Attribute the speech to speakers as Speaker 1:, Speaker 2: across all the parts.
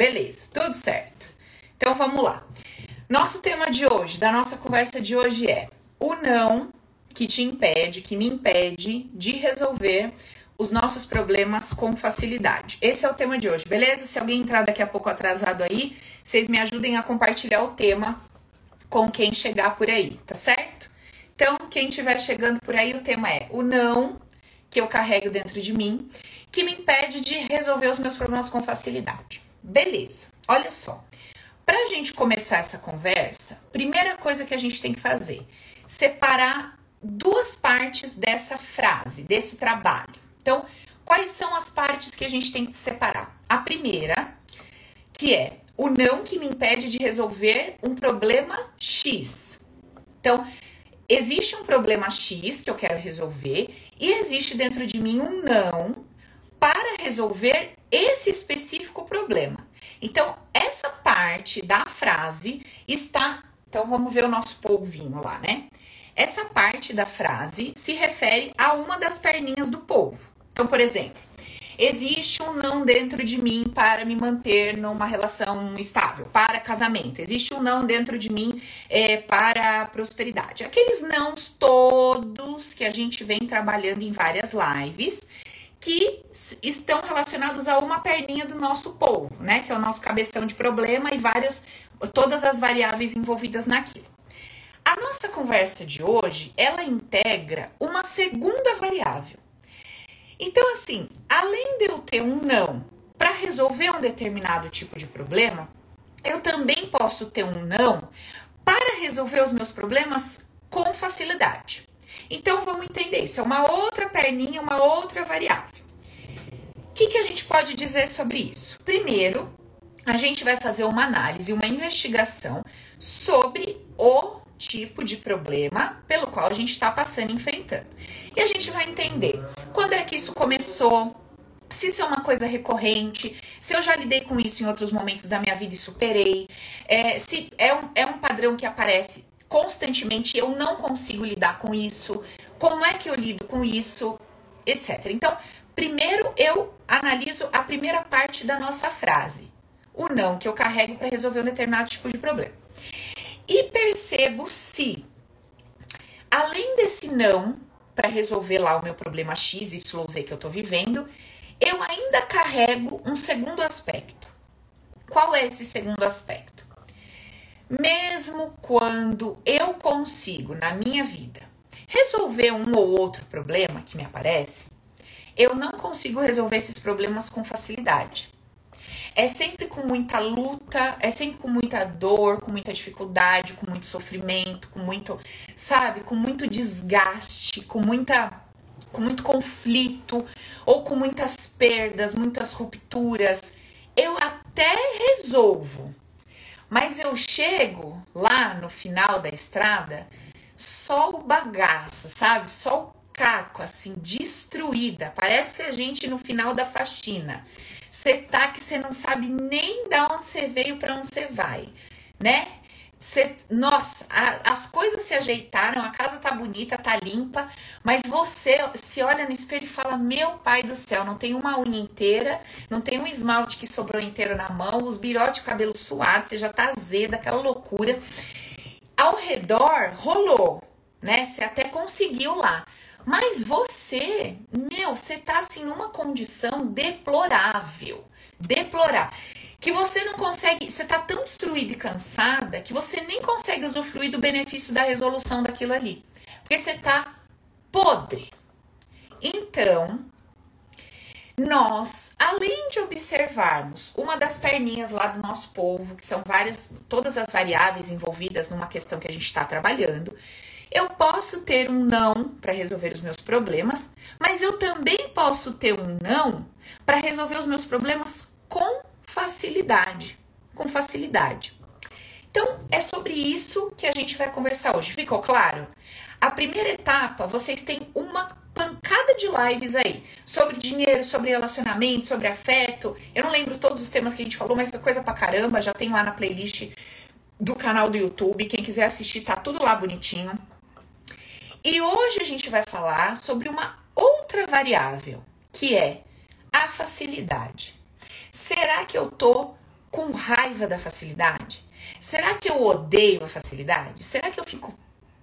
Speaker 1: Beleza, tudo certo. Então vamos lá. Nosso tema de hoje, da nossa conversa de hoje é o não que te impede, que me impede de resolver os nossos problemas com facilidade. Esse é o tema de hoje, beleza? Se alguém entrar daqui a pouco atrasado aí, vocês me ajudem a compartilhar o tema com quem chegar por aí, tá certo? Então, quem estiver chegando por aí, o tema é o não que eu carrego dentro de mim, que me impede de resolver os meus problemas com facilidade. Beleza, olha só. Para a gente começar essa conversa, primeira coisa que a gente tem que fazer, separar duas partes dessa frase, desse trabalho. Então, quais são as partes que a gente tem que separar? A primeira, que é o não que me impede de resolver um problema X. Então, existe um problema X que eu quero resolver e existe dentro de mim um não para resolver esse específico problema. Então, essa parte da frase está. Então, vamos ver o nosso polvinho lá, né? Essa parte da frase se refere a uma das perninhas do polvo. Então, por exemplo, existe um não dentro de mim para me manter numa relação estável, para casamento. Existe um não dentro de mim é, para prosperidade. Aqueles nãos todos que a gente vem trabalhando em várias lives que estão relacionados a uma perninha do nosso povo, né? Que é o nosso cabeção de problema e várias, todas as variáveis envolvidas naquilo. A nossa conversa de hoje, ela integra uma segunda variável. Então, assim, além de eu ter um não para resolver um determinado tipo de problema, eu também posso ter um não para resolver os meus problemas com facilidade. Então vamos entender, isso é uma outra perninha, uma outra variável. O que, que a gente pode dizer sobre isso? Primeiro, a gente vai fazer uma análise, uma investigação sobre o tipo de problema pelo qual a gente está passando enfrentando. E a gente vai entender quando é que isso começou, se isso é uma coisa recorrente, se eu já lidei com isso em outros momentos da minha vida e superei, é, se é um, é um padrão que aparece constantemente, eu não consigo lidar com isso, como é que eu lido com isso, etc. Então, primeiro eu analiso a primeira parte da nossa frase, o não que eu carrego para resolver um determinado tipo de problema. E percebo se, além desse não para resolver lá o meu problema X, Y, Z que eu estou vivendo, eu ainda carrego um segundo aspecto. Qual é esse segundo aspecto? Mesmo quando eu consigo na minha vida resolver um ou outro problema que me aparece, eu não consigo resolver esses problemas com facilidade. É sempre com muita luta, é sempre com muita dor, com muita dificuldade, com muito sofrimento, com muito, sabe, com muito desgaste, com muita com muito conflito ou com muitas perdas, muitas rupturas. Eu até resolvo, mas eu chego lá no final da estrada, só o bagaço, sabe? Só o caco, assim, destruída. Parece a gente no final da faxina. Você tá que você não sabe nem da onde você veio para onde você vai, né? Cê, nossa, a, as coisas se ajeitaram, a casa tá bonita, tá limpa, mas você se olha no espelho e fala: Meu pai do céu, não tem uma unha inteira, não tem um esmalte que sobrou inteiro na mão, os birotes de cabelo suado, você já tá azeda, aquela loucura. Ao redor rolou, né? Você até conseguiu lá. Mas você, meu, você tá assim numa condição deplorável. Deplorável que você não consegue, você tá tão destruída e cansada que você nem consegue usufruir do benefício da resolução daquilo ali. Porque você tá podre. Então, nós, além de observarmos uma das perninhas lá do nosso povo, que são várias, todas as variáveis envolvidas numa questão que a gente está trabalhando, eu posso ter um não para resolver os meus problemas, mas eu também posso ter um não para resolver os meus problemas com facilidade, com facilidade. Então, é sobre isso que a gente vai conversar hoje. Ficou claro? A primeira etapa, vocês têm uma pancada de lives aí sobre dinheiro, sobre relacionamento, sobre afeto. Eu não lembro todos os temas que a gente falou, mas foi coisa pra caramba. Já tem lá na playlist do canal do YouTube. Quem quiser assistir, tá tudo lá bonitinho. E hoje a gente vai falar sobre uma outra variável, que é a facilidade. Será que eu tô com raiva da facilidade? Será que eu odeio a facilidade? Será que eu fico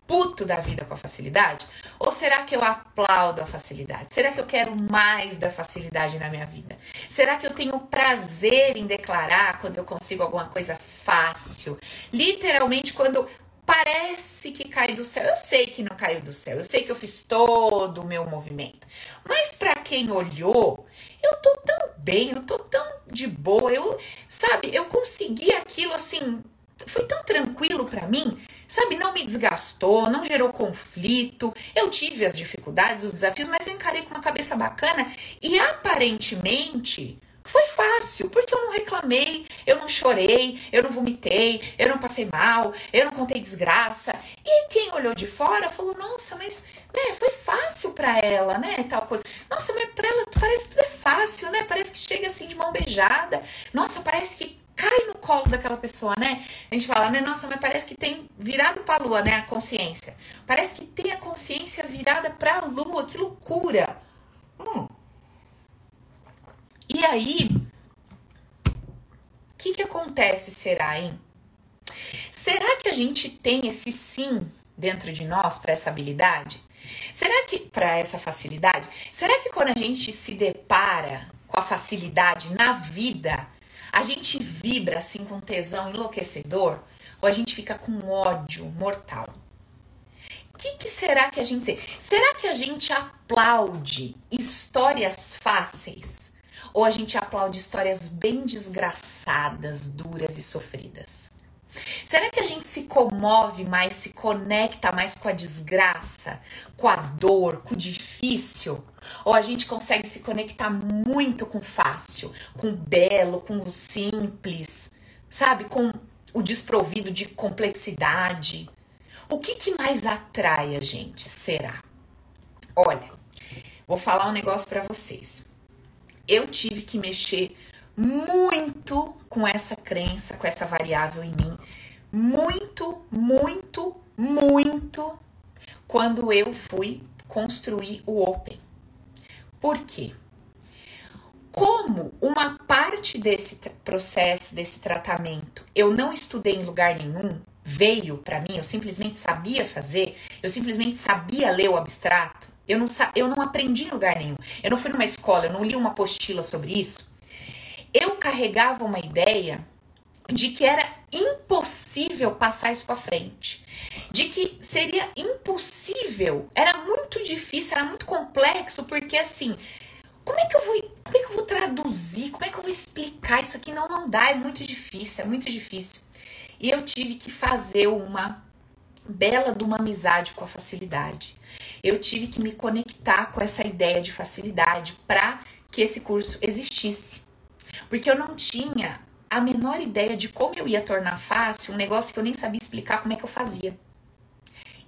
Speaker 1: puto da vida com a facilidade? Ou será que eu aplaudo a facilidade? Será que eu quero mais da facilidade na minha vida? Será que eu tenho prazer em declarar quando eu consigo alguma coisa fácil? Literalmente, quando parece que cai do céu. Eu sei que não caiu do céu, eu sei que eu fiz todo o meu movimento. Mas para quem olhou, eu tô tão bem, eu tô tão de boa, eu, sabe, eu consegui aquilo assim, foi tão tranquilo para mim, sabe, não me desgastou, não gerou conflito. Eu tive as dificuldades, os desafios, mas eu encarei com uma cabeça bacana e aparentemente foi fácil, porque eu não reclamei, eu não chorei, eu não vomitei, eu não passei mal, eu não contei desgraça. E quem olhou de fora falou: "Nossa, mas, né, foi fácil para ela, né, tal coisa. Nossa, mas para ela parece que tudo é fácil, né? Parece que chega assim de mão beijada. Nossa, parece que cai no colo daquela pessoa, né? A gente fala, né? Nossa, mas parece que tem virado para a lua, né? A consciência. Parece que tem a consciência virada para a lua. Que loucura! Hum. E aí, o que, que acontece, será, hein? Será que a gente tem esse sim dentro de nós para essa habilidade? Será que para essa facilidade? Será que quando a gente se depara com a facilidade na vida, a gente vibra assim com tesão enlouquecedor ou a gente fica com ódio mortal? O que, que, será que a gente. Será que a gente aplaude histórias fáceis? Ou a gente aplaude histórias bem desgraçadas, duras e sofridas? Será que a gente se comove mais, se conecta mais com a desgraça, com a dor, com o difícil? Ou a gente consegue se conectar muito com o fácil, com o belo, com o simples, sabe? Com o desprovido de complexidade? O que, que mais atrai a gente, será? Olha, vou falar um negócio para vocês eu tive que mexer muito com essa crença, com essa variável em mim. Muito, muito, muito quando eu fui construir o Open. Por quê? Como uma parte desse processo, desse tratamento, eu não estudei em lugar nenhum, veio para mim, eu simplesmente sabia fazer, eu simplesmente sabia ler o abstrato, eu não, eu não aprendi em lugar nenhum. Eu não fui numa escola, eu não li uma apostila sobre isso. Eu carregava uma ideia de que era impossível passar isso para frente, de que seria impossível, era muito difícil, era muito complexo, porque assim, como é que eu vou, como é que eu vou traduzir, como é que eu vou explicar isso aqui? Não, não dá, é muito difícil, é muito difícil. E eu tive que fazer uma bela de uma amizade com a facilidade eu tive que me conectar com essa ideia de facilidade para que esse curso existisse. Porque eu não tinha a menor ideia de como eu ia tornar fácil um negócio que eu nem sabia explicar como é que eu fazia.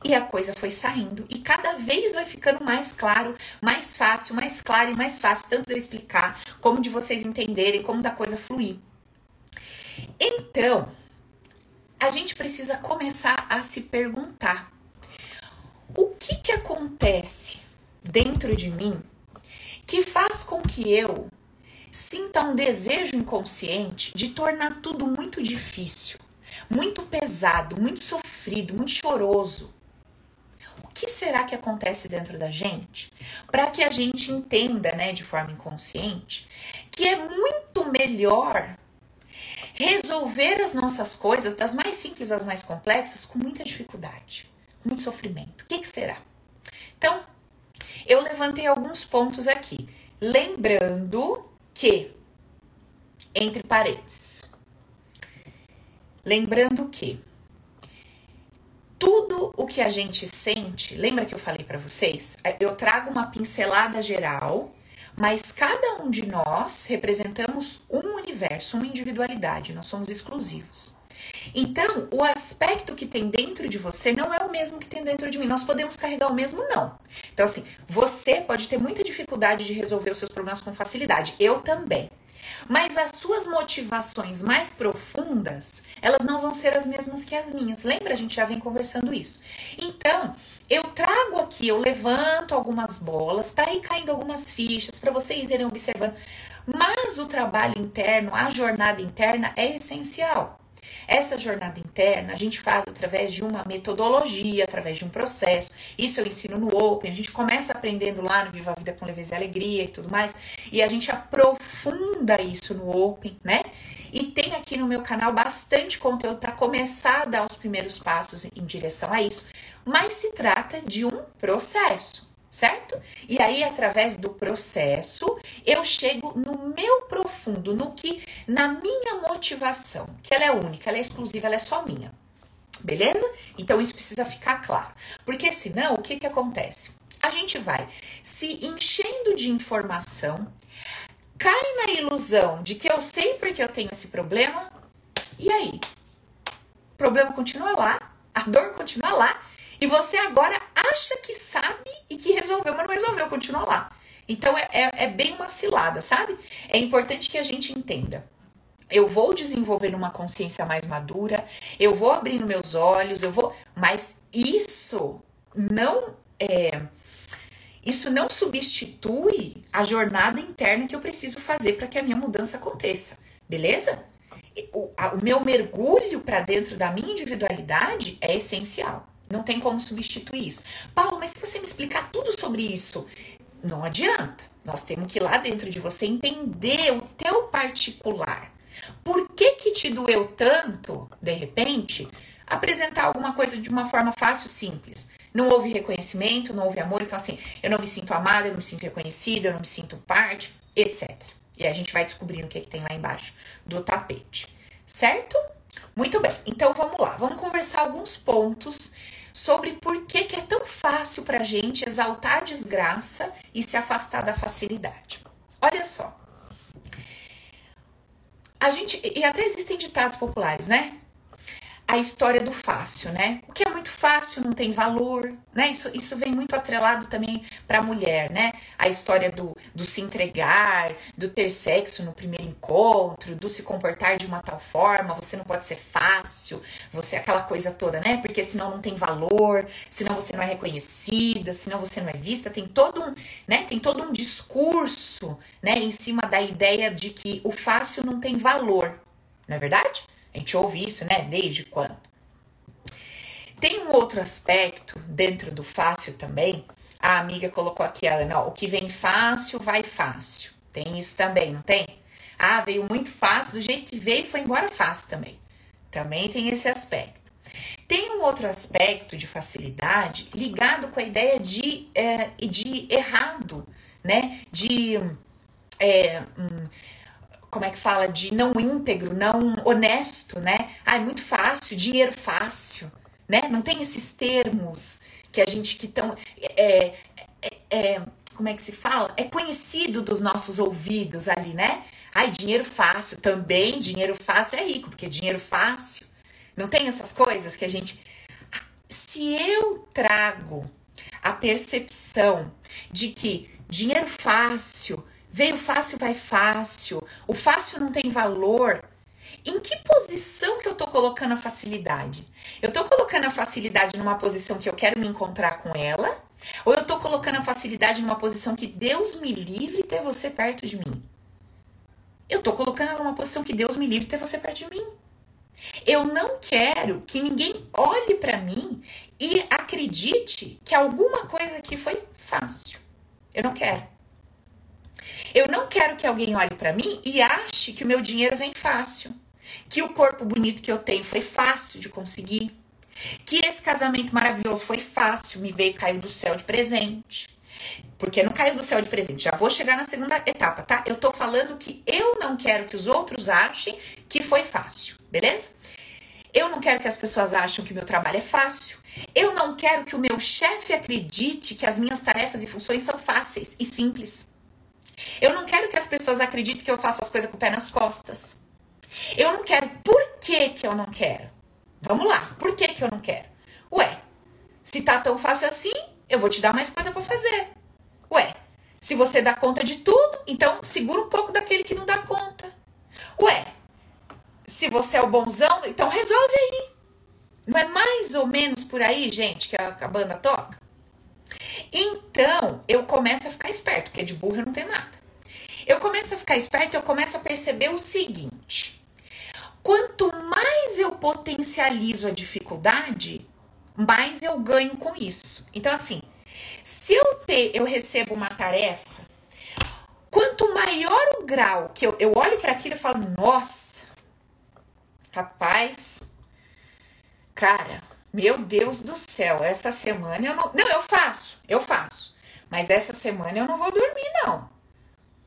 Speaker 1: E a coisa foi saindo e cada vez vai ficando mais claro, mais fácil, mais claro e mais fácil, tanto de eu explicar, como de vocês entenderem, como da coisa fluir. Então, a gente precisa começar a se perguntar o que, que acontece dentro de mim que faz com que eu sinta um desejo inconsciente de tornar tudo muito difícil, muito pesado, muito sofrido, muito choroso. O que será que acontece dentro da gente para que a gente entenda, né, de forma inconsciente, que é muito melhor resolver as nossas coisas, das mais simples às mais complexas, com muita dificuldade? Muito sofrimento. O que, que será? Então, eu levantei alguns pontos aqui. Lembrando que, entre parênteses, lembrando que tudo o que a gente sente, lembra que eu falei para vocês? Eu trago uma pincelada geral, mas cada um de nós representamos um universo, uma individualidade, nós somos exclusivos. Então, o aspecto que tem dentro de você não é o mesmo que tem dentro de mim. Nós podemos carregar o mesmo, não. Então, assim, você pode ter muita dificuldade de resolver os seus problemas com facilidade. Eu também. Mas as suas motivações mais profundas, elas não vão ser as mesmas que as minhas. Lembra? A gente já vem conversando isso. Então, eu trago aqui, eu levanto algumas bolas para ir caindo algumas fichas para vocês irem observando. Mas o trabalho interno, a jornada interna é essencial. Essa jornada interna a gente faz através de uma metodologia, através de um processo. Isso eu ensino no Open. A gente começa aprendendo lá no Viva a Vida com Leveza e Alegria e tudo mais. E a gente aprofunda isso no Open, né? E tem aqui no meu canal bastante conteúdo para começar a dar os primeiros passos em direção a isso. Mas se trata de um processo certo? E aí, através do processo, eu chego no meu profundo, no que, na minha motivação, que ela é única, ela é exclusiva, ela é só minha. Beleza? Então isso precisa ficar claro. Porque senão, o que que acontece? A gente vai se enchendo de informação, cai na ilusão de que eu sei porque eu tenho esse problema, e aí? O problema continua lá, a dor continua lá, e você agora acha que sabe e que resolveu, mas não resolveu, continua lá. Então é, é, é bem uma cilada, sabe? É importante que a gente entenda. Eu vou desenvolvendo uma consciência mais madura, eu vou abrindo meus olhos, eu vou. Mas isso não é. Isso não substitui a jornada interna que eu preciso fazer para que a minha mudança aconteça, beleza? O, a, o meu mergulho para dentro da minha individualidade é essencial. Não tem como substituir isso. Paulo, mas se você me explicar tudo sobre isso, não adianta. Nós temos que ir lá dentro de você entender o teu particular. Por que que te doeu tanto, de repente, apresentar alguma coisa de uma forma fácil, simples? Não houve reconhecimento, não houve amor, então assim, eu não me sinto amada, eu não me sinto reconhecida, eu não me sinto parte, etc. E a gente vai descobrindo o que, é que tem lá embaixo do tapete, certo? Muito bem, então vamos lá, vamos conversar alguns pontos sobre por que, que é tão fácil para a gente exaltar a desgraça e se afastar da facilidade. Olha só. A gente. E até existem ditados populares, né? A história do fácil, né? O que é muito fácil não tem valor, né? Isso, isso vem muito atrelado também para a mulher, né? A história do, do se entregar, do ter sexo no primeiro encontro, do se comportar de uma tal forma, você não pode ser fácil, você aquela coisa toda, né? Porque senão não tem valor, senão você não é reconhecida, senão você não é vista, tem todo um, né? Tem todo um discurso, né, em cima da ideia de que o fácil não tem valor, não é verdade? A gente ouve isso, né? Desde quando? Tem um outro aspecto dentro do fácil também. A amiga colocou aqui, Ana, o que vem fácil, vai fácil. Tem isso também, não tem? Ah, veio muito fácil, do jeito que veio, foi embora fácil também. Também tem esse aspecto. Tem um outro aspecto de facilidade ligado com a ideia de, é, de errado, né? De é, hum, como é que fala, de não íntegro, não honesto, né? Ah, é muito fácil, dinheiro fácil, né? Não tem esses termos que a gente que tão é, é, é, como é que se fala? É conhecido dos nossos ouvidos ali, né? Ai, dinheiro fácil, também dinheiro fácil é rico, porque dinheiro fácil. Não tem essas coisas que a gente. Se eu trago a percepção de que dinheiro fácil Veio fácil, vai fácil. O fácil não tem valor. Em que posição que eu tô colocando a facilidade? Eu tô colocando a facilidade numa posição que eu quero me encontrar com ela? Ou eu tô colocando a facilidade numa posição que Deus me livre ter você perto de mim? Eu tô colocando ela numa posição que Deus me livre ter você perto de mim. Eu não quero que ninguém olhe para mim e acredite que alguma coisa aqui foi fácil. Eu não quero. Eu não quero que alguém olhe para mim e ache que o meu dinheiro vem fácil, que o corpo bonito que eu tenho foi fácil de conseguir, que esse casamento maravilhoso foi fácil, me veio caiu do céu de presente. Porque não caiu do céu de presente. Já vou chegar na segunda etapa, tá? Eu tô falando que eu não quero que os outros achem que foi fácil, beleza? Eu não quero que as pessoas achem que meu trabalho é fácil. Eu não quero que o meu chefe acredite que as minhas tarefas e funções são fáceis e simples. Eu não quero que as pessoas acreditem que eu faço as coisas com o pé nas costas. Eu não quero. Por que, que eu não quero? Vamos lá. Por que, que eu não quero? Ué, se tá tão fácil assim, eu vou te dar mais coisa para fazer. Ué, se você dá conta de tudo, então segura um pouco daquele que não dá conta. Ué, se você é o bonzão, então resolve aí. Não é mais ou menos por aí, gente, que a, que a banda toca? Então, eu começo a ficar esperto, porque de burro eu não tenho nada. eu começo a ficar esperto, eu começo a perceber o seguinte: quanto mais eu potencializo a dificuldade, mais eu ganho com isso. Então, assim, se eu ter, eu recebo uma tarefa, quanto maior o grau que eu, eu olho para aquilo e falo, nossa, rapaz, cara, meu Deus do céu, essa semana eu não. Não, eu faço, eu faço. Mas essa semana eu não vou dormir, não.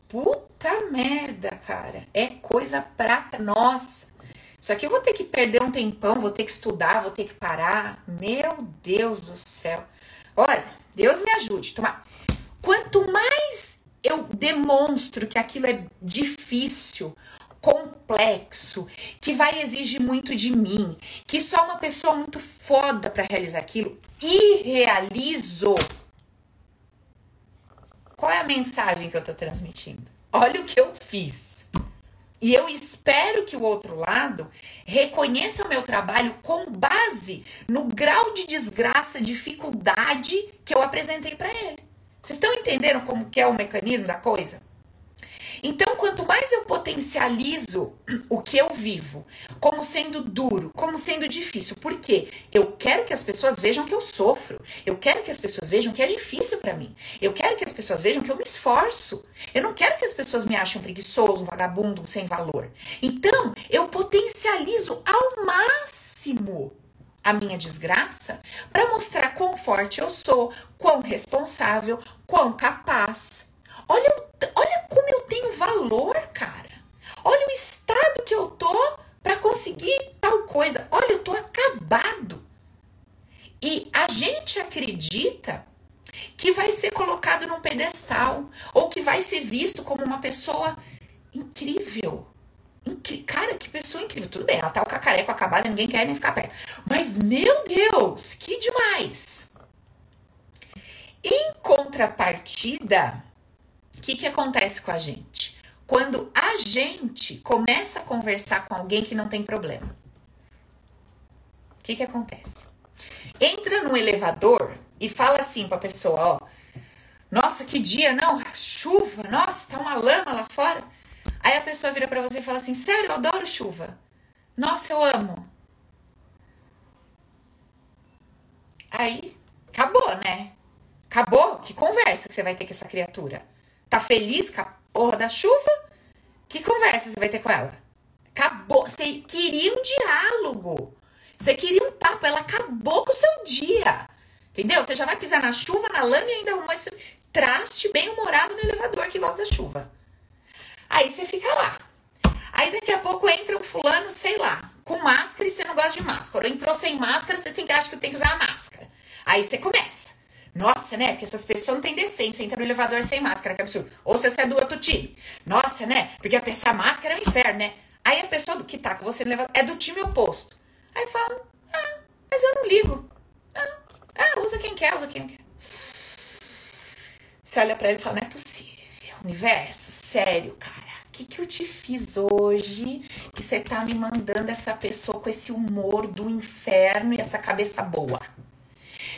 Speaker 1: Puta merda, cara. É coisa pra. Nossa. Isso aqui eu vou ter que perder um tempão, vou ter que estudar, vou ter que parar. Meu Deus do céu. Olha, Deus me ajude. Tomar. Quanto mais eu demonstro que aquilo é difícil, complexo, que vai exigir muito de mim, que só uma pessoa muito foda para realizar aquilo e realizo. Qual é a mensagem que eu tô transmitindo? Olha o que eu fiz. E eu espero que o outro lado reconheça o meu trabalho com base no grau de desgraça, dificuldade que eu apresentei para ele. Vocês estão entendendo como que é o mecanismo da coisa? Então, quanto mais eu potencializo o que eu vivo como sendo duro, como sendo difícil, porque eu quero que as pessoas vejam que eu sofro, eu quero que as pessoas vejam que é difícil para mim, eu quero que as pessoas vejam que eu me esforço, eu não quero que as pessoas me achem preguiçoso, um vagabundo, um sem valor. Então, eu potencializo ao máximo a minha desgraça para mostrar quão forte eu sou, quão responsável, quão capaz. Olha, olha como eu tenho valor, cara. Olha o estado que eu tô para conseguir tal coisa. Olha, eu tô acabado. E a gente acredita que vai ser colocado num pedestal ou que vai ser visto como uma pessoa incrível. Incri cara, que pessoa incrível. Tudo bem, ela tá o cacareco acabado, ninguém quer nem ficar perto. Mas, meu Deus, que demais! Em contrapartida, o que, que acontece com a gente? Quando a gente começa a conversar com alguém que não tem problema, o que, que acontece? Entra no elevador e fala assim pra pessoa, ó. Nossa, que dia, não? Chuva, nossa, tá uma lama lá fora. Aí a pessoa vira para você e fala assim: Sério, eu adoro chuva. Nossa, eu amo. Aí, acabou, né? Acabou? Que conversa que você vai ter com essa criatura? Tá feliz com a porra da chuva? Que conversa você vai ter com ela? Acabou. Você queria um diálogo. Você queria um papo. Ela acabou com o seu dia. Entendeu? Você já vai pisar na chuva, na lama e ainda arrumar esse traste bem humorado no elevador que gosta da chuva. Aí você fica lá. Aí daqui a pouco entra um fulano, sei lá, com máscara e você não gosta de máscara. Ou entrou sem máscara, você tem que achar que tem que usar a máscara. Aí você começa. Nossa, né? Porque essas pessoas não têm decência, entra no elevador sem máscara, que absurdo. Ou se você é do outro time. Nossa, né? Porque a pessoa máscara é um inferno, né? Aí a pessoa que tá com você no elevador é do time oposto. Aí fala, ah, mas eu não ligo. Ah, ah usa quem quer, usa quem quer. Você olha pra ele e fala, não é possível. Universo, sério, cara. O que, que eu te fiz hoje que você tá me mandando essa pessoa com esse humor do inferno e essa cabeça boa?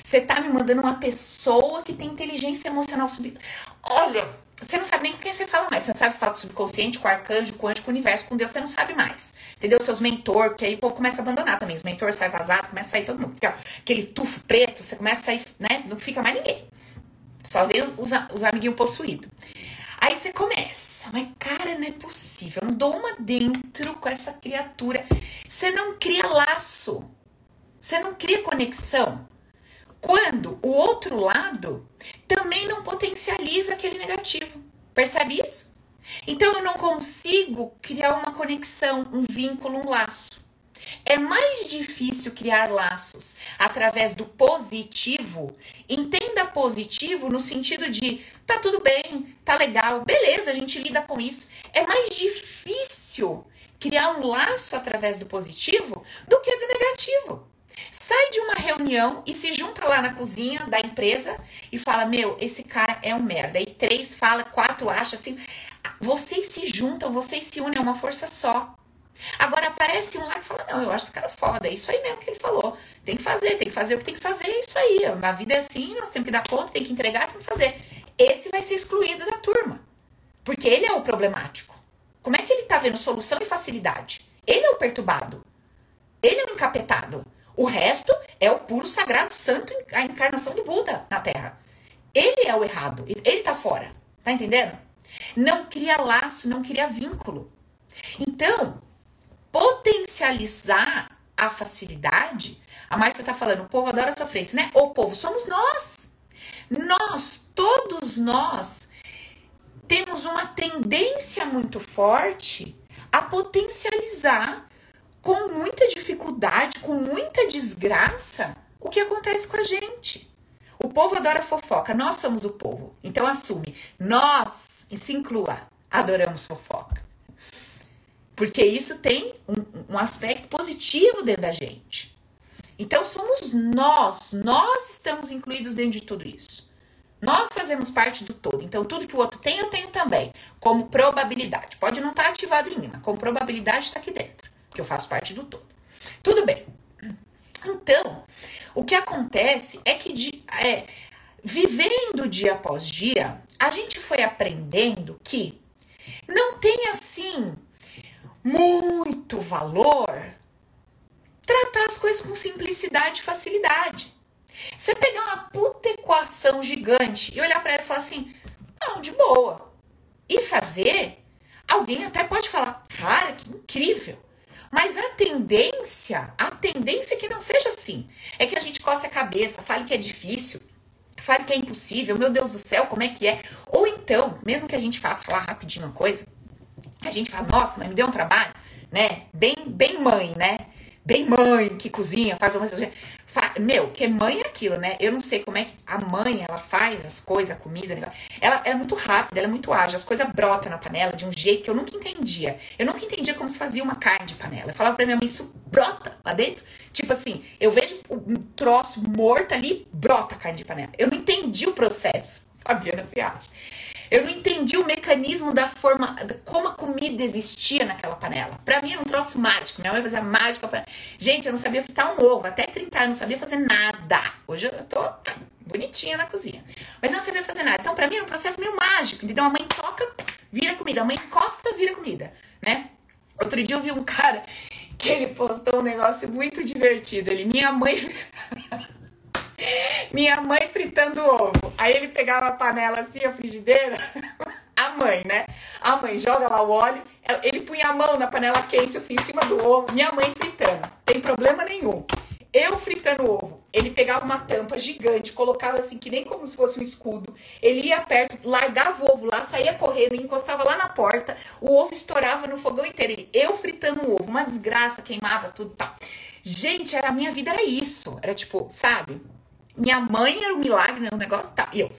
Speaker 1: Você tá me mandando uma pessoa que tem inteligência emocional sub. Olha, você não sabe nem com quem você fala mais. Você não sabe se fala com o subconsciente, com o arcanjo, com o quântico, com o universo, com Deus, você não sabe mais. Entendeu? Seus mentor, que aí o povo começa a abandonar também. Os mentores saem vazados, começa a sair todo mundo. Fica aquele tufo preto, você começa a sair, né? Não fica mais ninguém. Só vê os, os, os amiguinhos possuídos. Aí você começa, mas cara, não é possível. Eu não dou uma dentro com essa criatura. Você não cria laço. Você não cria conexão quando o outro lado também não potencializa aquele negativo. Percebe isso? Então eu não consigo criar uma conexão, um vínculo, um laço. É mais difícil criar laços através do positivo. Entenda positivo no sentido de tá tudo bem, tá legal, beleza, a gente lida com isso. É mais difícil criar um laço através do positivo do que do negativo. Sai de uma reunião e se junta lá na cozinha da empresa e fala: Meu, esse cara é um merda. E três fala, quatro acha assim. Vocês se juntam, vocês se unem, é uma força só. Agora aparece um lá que fala: Não, eu acho esse cara foda. É isso aí mesmo que ele falou. Tem que fazer, tem que fazer o que tem que fazer. É isso aí. A vida é assim, nós temos que dar conta, tem que entregar, tem que fazer. Esse vai ser excluído da turma. Porque ele é o problemático. Como é que ele tá vendo solução e facilidade? Ele é o perturbado. Ele é o encapetado. O resto é o puro sagrado santo, a encarnação do Buda na Terra. Ele é o errado. Ele tá fora. Tá entendendo? Não cria laço, não cria vínculo. Então, potencializar a facilidade. A Márcia tá falando, o povo adora sofrência, né? O povo somos nós. Nós, todos nós, temos uma tendência muito forte a potencializar com muita dificuldade, com muita desgraça, o que acontece com a gente. O povo adora fofoca, nós somos o povo. Então assume, nós, e se inclua, adoramos fofoca. Porque isso tem um, um aspecto positivo dentro da gente. Então somos nós, nós estamos incluídos dentro de tudo isso. Nós fazemos parte do todo. Então tudo que o outro tem, eu tenho também, como probabilidade. Pode não estar ativado em mim, mas como probabilidade está aqui dentro, que eu faço parte do todo. Tudo bem. Então, o que acontece é que é, vivendo dia após dia, a gente foi aprendendo que não tem assim muito valor tratar as coisas com simplicidade e facilidade. Você pegar uma puta equação gigante e olhar para ela e falar assim, não, de boa. E fazer, alguém até pode falar, cara, que incrível. Mas a tendência, a tendência é que não seja assim. É que a gente coce a cabeça, fale que é difícil, fale que é impossível, meu Deus do céu, como é que é? Ou então, mesmo que a gente faça falar rapidinho uma coisa, a gente fala, nossa, mas me deu um trabalho, né? Bem, bem mãe, né? Bem mãe que cozinha, faz uma coisa. Meu, que mãe é aquilo, né? Eu não sei como é que a mãe ela faz as coisas, a comida. Ela, ela é muito rápida, ela é muito ágil. As coisas brotam na panela de um jeito que eu nunca entendia. Eu nunca entendia como se fazia uma carne de panela. Eu falava pra minha mãe, isso brota lá dentro. Tipo assim, eu vejo um troço morto ali, brota a carne de panela. Eu não entendi o processo. Fabiana, acha. Eu não entendi o mecanismo da forma, como a comida existia naquela panela. Pra mim era um troço mágico. Minha mãe fazia mágica. Pra... Gente, eu não sabia fritar um ovo. Até 30 anos, não sabia fazer nada. Hoje eu tô bonitinha na cozinha. Mas não sabia fazer nada. Então, pra mim era um processo meio mágico. Entendeu? A mãe toca, vira comida. A mãe encosta, vira comida. Né? Outro dia eu vi um cara que ele postou um negócio muito divertido. Ele, minha mãe. Minha mãe fritando ovo. Aí ele pegava a panela assim, a frigideira. A mãe, né? A mãe joga lá o óleo. Ele punha a mão na panela quente, assim, em cima do ovo. Minha mãe fritando. Tem problema nenhum. Eu fritando ovo. Ele pegava uma tampa gigante, colocava assim, que nem como se fosse um escudo. Ele ia perto, largava o ovo lá, saía correndo, encostava lá na porta. O ovo estourava no fogão inteiro. Eu fritando o ovo. Uma desgraça, queimava tudo e tal. Gente, era a minha vida, era isso. Era tipo, sabe? Minha mãe era um milagre, né? Um negócio tal. E eu.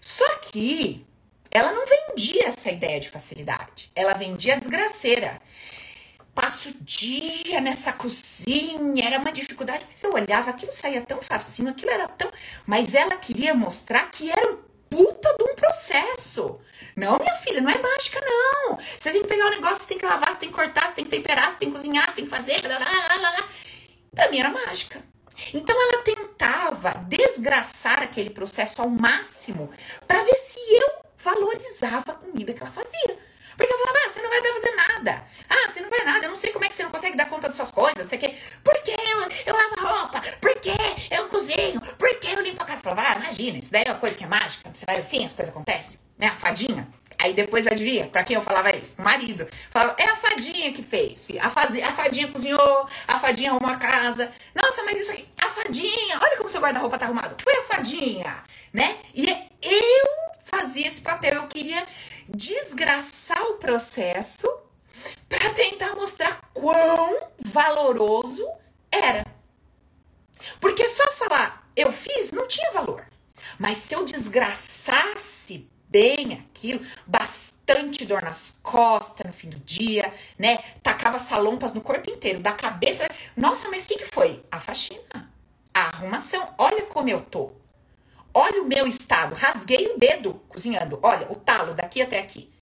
Speaker 1: Só que ela não vendia essa ideia de facilidade. Ela vendia a desgraceira. Passo o dia nessa cozinha, era uma dificuldade, mas eu olhava, aquilo saía tão facinho, aquilo era tão. Mas ela queria mostrar que era um puta de um processo. Não, minha filha, não é mágica, não. Você tem que pegar o negócio, você tem que lavar, você tem que cortar, você tem que temperar, você tem que cozinhar, você tem que fazer. Blá, blá, blá, blá. Pra mim era mágica. Então ela tentava desgraçar aquele processo ao máximo para ver se eu valorizava a comida que ela fazia. Porque eu falava, ah, você não vai fazer nada. Ah, você não vai nada. Eu não sei como é que você não consegue dar conta das suas coisas. Você quer. Por que eu, eu lavo roupa? Por que eu cozinho? Por que eu limpo a casa? Você falava, ah, imagina, isso daí é uma coisa que é mágica. Você faz assim, as coisas acontecem. Né? A fadinha. Aí depois adivinha, pra quem eu falava isso? Marido. Falava, é a fadinha que fez, filho. A, a fadinha cozinhou, a fadinha arrumou a casa. Nossa, mas isso aqui, a fadinha, olha como seu guarda-roupa tá arrumado. Foi a fadinha, né? E eu fazia esse papel, eu queria desgraçar o processo para tentar mostrar quão valoroso era. Porque só falar eu fiz não tinha valor. Mas se eu desgraçasse bem aquilo, bastante dor nas costas no fim do dia, né? Tacava salompas no corpo inteiro, da cabeça. Nossa, mas o que, que foi? A faxina, a arrumação. Olha como eu tô. Olha o meu estado. Rasguei o dedo cozinhando. Olha, o talo daqui até aqui.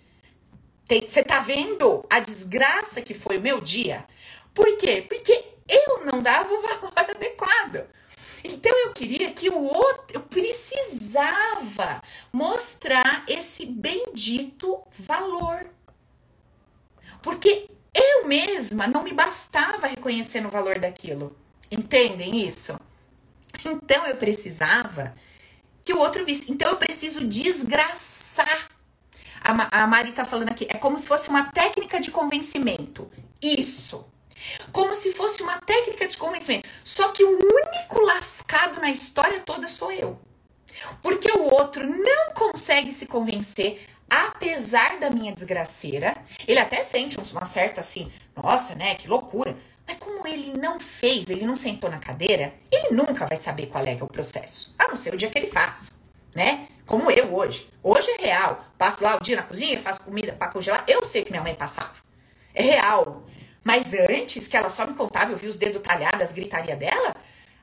Speaker 1: Você tá vendo a desgraça que foi o meu dia? Por quê? Porque eu não dava o valor adequado. Então eu queria que o outro, eu precisava mostrar esse bendito valor. Porque eu mesma não me bastava reconhecer o valor daquilo. Entendem isso? Então eu precisava que o outro visse. Então eu preciso desgraçar. A, a Mari tá falando aqui, é como se fosse uma técnica de convencimento. Isso. Como se fosse uma técnica de convencimento. Só que o único lascado na história toda sou eu. Porque o outro não consegue se convencer, apesar da minha desgraceira. Ele até sente uma certa assim, nossa, né, que loucura. Mas como ele não fez, ele não sentou na cadeira, ele nunca vai saber qual é, é o processo. A não ser o dia que ele faz, né? Como eu hoje. Hoje é real. Passo lá o dia na cozinha, faço comida para congelar. Eu sei que minha mãe passava. É real. Mas antes, que ela só me contava, eu vi os dedos talhados, as gritaria dela.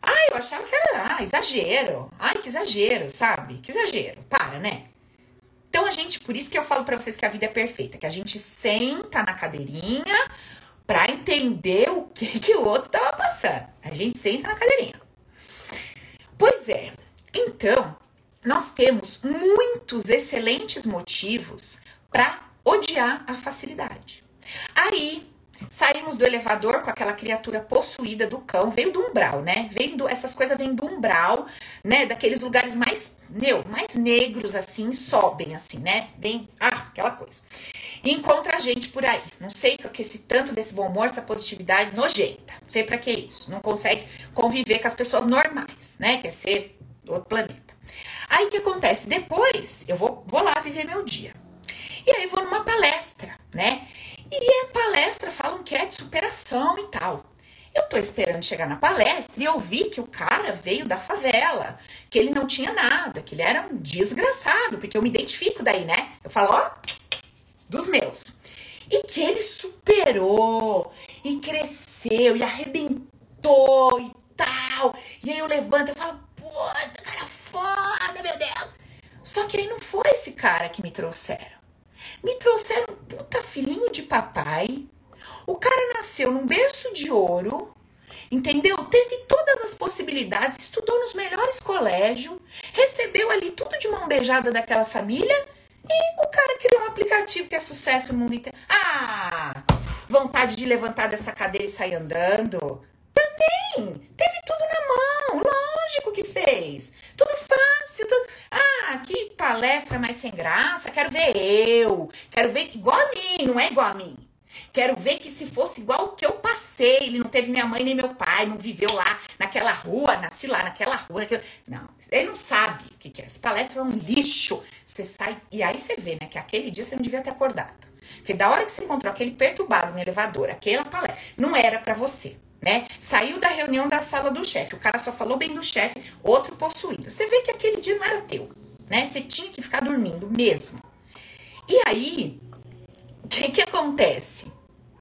Speaker 1: Ai, eu achava que era ah, exagero. Ai, que exagero, sabe? Que exagero. Para, né? Então a gente, por isso que eu falo para vocês que a vida é perfeita, que a gente senta na cadeirinha, para entender o que, que o outro tava passando. A gente senta na cadeirinha. Pois é, então, nós temos muitos excelentes motivos para odiar a facilidade. Aí, saímos do elevador com aquela criatura possuída do cão, veio do umbral, né? Veio do, essas coisas vêm do umbral, né? Daqueles lugares mais, meu, mais negros assim, sobem assim, né? Vem, ah, aquela coisa e encontra a gente por aí. Não sei o que esse tanto desse bom humor, essa positividade nojenta. Não sei para que isso. Não consegue conviver com as pessoas normais, né? Quer ser outro planeta. Aí o que acontece? Depois eu vou, vou lá viver meu dia. E aí vou numa palestra, né? E a palestra falam que é de superação e tal. Eu tô esperando chegar na palestra e eu vi que o cara veio da favela, que ele não tinha nada, que ele era um desgraçado, porque eu me identifico daí, né? Eu falo, ó, dos meus. E que ele superou e cresceu e arrebentou e tal. E aí eu levanto e falo, puta, cara foda, meu Deus. Só que aí não foi esse cara que me trouxeram. Me trouxeram um puta filhinho de papai. O cara nasceu num berço de ouro, entendeu? Teve todas as possibilidades, estudou nos melhores colégios, recebeu ali tudo de mão beijada daquela família e o cara criou um aplicativo que é sucesso no mundo inteiro. Ah, vontade de levantar dessa cadeira e sair andando. Também, teve tudo na mão, lógico que fez. Tudo fácil, tudo... Ah, que palestra mais sem graça, quero ver eu. Quero ver igual a mim, não é igual a mim. Quero ver que se fosse igual o que eu passei, ele não teve minha mãe nem meu pai, não viveu lá naquela rua, nasci lá naquela rua. Naquela... Não, ele não sabe o que, que é. Essa palestra é um lixo. Você sai e aí você vê, né, que aquele dia você não devia ter acordado. Porque da hora que você encontrou aquele perturbado no elevador, aquela palestra, não era para você. Né? Saiu da reunião da sala do chefe, o cara só falou bem do chefe, outro possuído. Você vê que aquele dia não era teu, né? Você tinha que ficar dormindo mesmo. E aí, o que que acontece?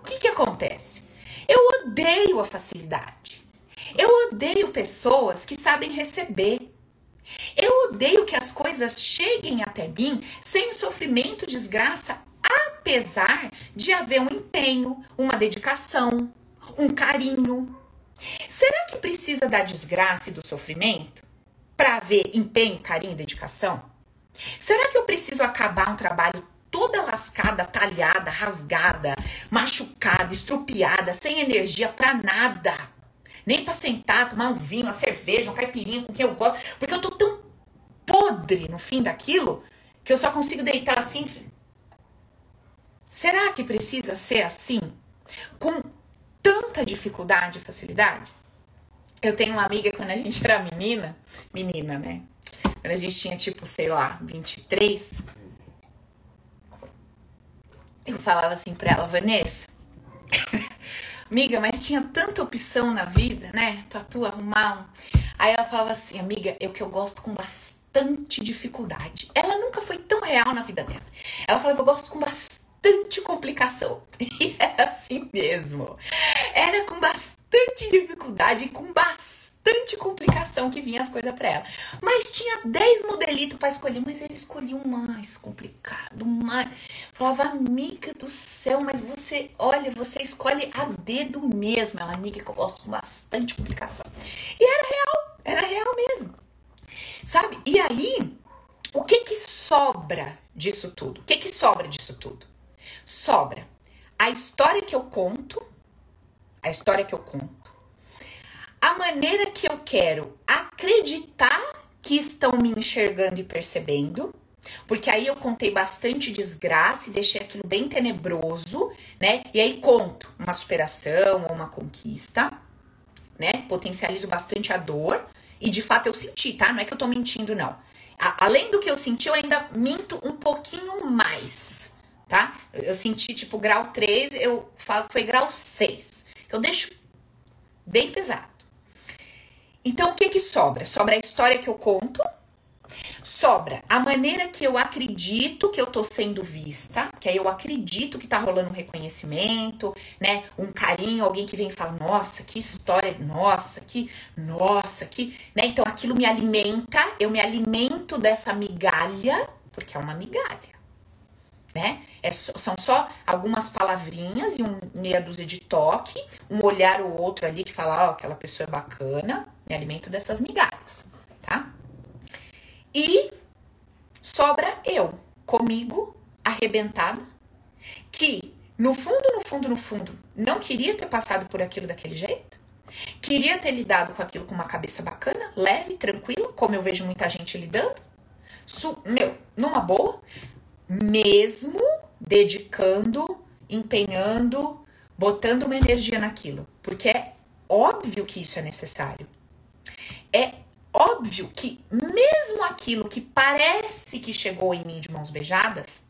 Speaker 1: O que que acontece? Eu odeio a facilidade. Eu odeio pessoas que sabem receber. Eu odeio que as coisas cheguem até mim sem sofrimento, desgraça, apesar de haver um empenho, uma dedicação, um carinho. Será que precisa da desgraça e do sofrimento para haver empenho, carinho e dedicação? Será que eu preciso acabar um trabalho toda lascada, talhada, rasgada, machucada, estrupiada, sem energia para nada. Nem para sentar, tomar um vinho, uma cerveja, um caipirinha com quem eu gosto, porque eu tô tão podre no fim daquilo que eu só consigo deitar assim. Será que precisa ser assim? Com tanta dificuldade e facilidade? Eu tenho uma amiga quando a gente era menina, menina, né? Quando a gente tinha tipo, sei lá, 23, eu falava assim pra ela, Vanessa, amiga, mas tinha tanta opção na vida, né? Pra tu arrumar um. Aí ela falava assim, amiga, eu que eu gosto com bastante dificuldade. Ela nunca foi tão real na vida dela. Ela falava, eu gosto com bastante complicação. E era assim mesmo. Era com bastante dificuldade e com bastante bastante complicação que vinha as coisas para ela. Mas tinha 10 modelitos para escolher, mas ele escolhia um mais complicado, mais. Falava, amiga do céu, mas você, olha, você escolhe a dedo mesmo. Ela, amiga, que eu gosto com bastante complicação. E era real, Era real mesmo. Sabe? E aí, o que que sobra disso tudo? O que que sobra disso tudo? Sobra a história que eu conto, a história que eu conto, a maneira que eu quero acreditar que estão me enxergando e percebendo, porque aí eu contei bastante desgraça e deixei aquilo bem tenebroso, né? E aí conto uma superação ou uma conquista, né? Potencializo bastante a dor e de fato eu senti, tá? Não é que eu tô mentindo, não. Além do que eu senti, eu ainda minto um pouquinho mais, tá? Eu senti tipo grau 3, eu falo que foi grau 6. Eu deixo bem pesado. Então o que que sobra? Sobra a história que eu conto, sobra a maneira que eu acredito que eu tô sendo vista, que aí eu acredito que tá rolando um reconhecimento, né? Um carinho, alguém que vem e fala, nossa, que história, nossa, que, nossa, que, né? Então aquilo me alimenta, eu me alimento dessa migalha, porque é uma migalha, né? É, são só algumas palavrinhas e um meia dúzia de toque, um olhar ou outro ali que fala, ó, oh, aquela pessoa é bacana, me alimento dessas migalhas, tá? E sobra eu, comigo, arrebentada, que no fundo, no fundo, no fundo, não queria ter passado por aquilo daquele jeito. Queria ter lidado com aquilo com uma cabeça bacana, leve, tranquilo, como eu vejo muita gente lidando. Meu, numa boa, mesmo dedicando, empenhando, botando uma energia naquilo. Porque é óbvio que isso é necessário. É óbvio que mesmo aquilo que parece que chegou em mim de mãos beijadas,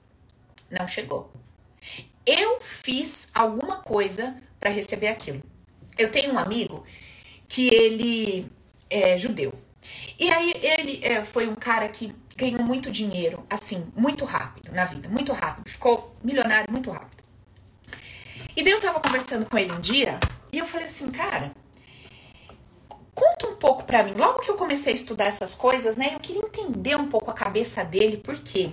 Speaker 1: não chegou. Eu fiz alguma coisa para receber aquilo. Eu tenho um amigo que ele é judeu. E aí ele é, foi um cara que ganhou muito dinheiro, assim, muito rápido na vida, muito rápido. Ficou milionário muito rápido. E daí eu tava conversando com ele um dia e eu falei assim, cara, Conta um pouco para mim. Logo que eu comecei a estudar essas coisas, né, eu queria entender um pouco a cabeça dele, porque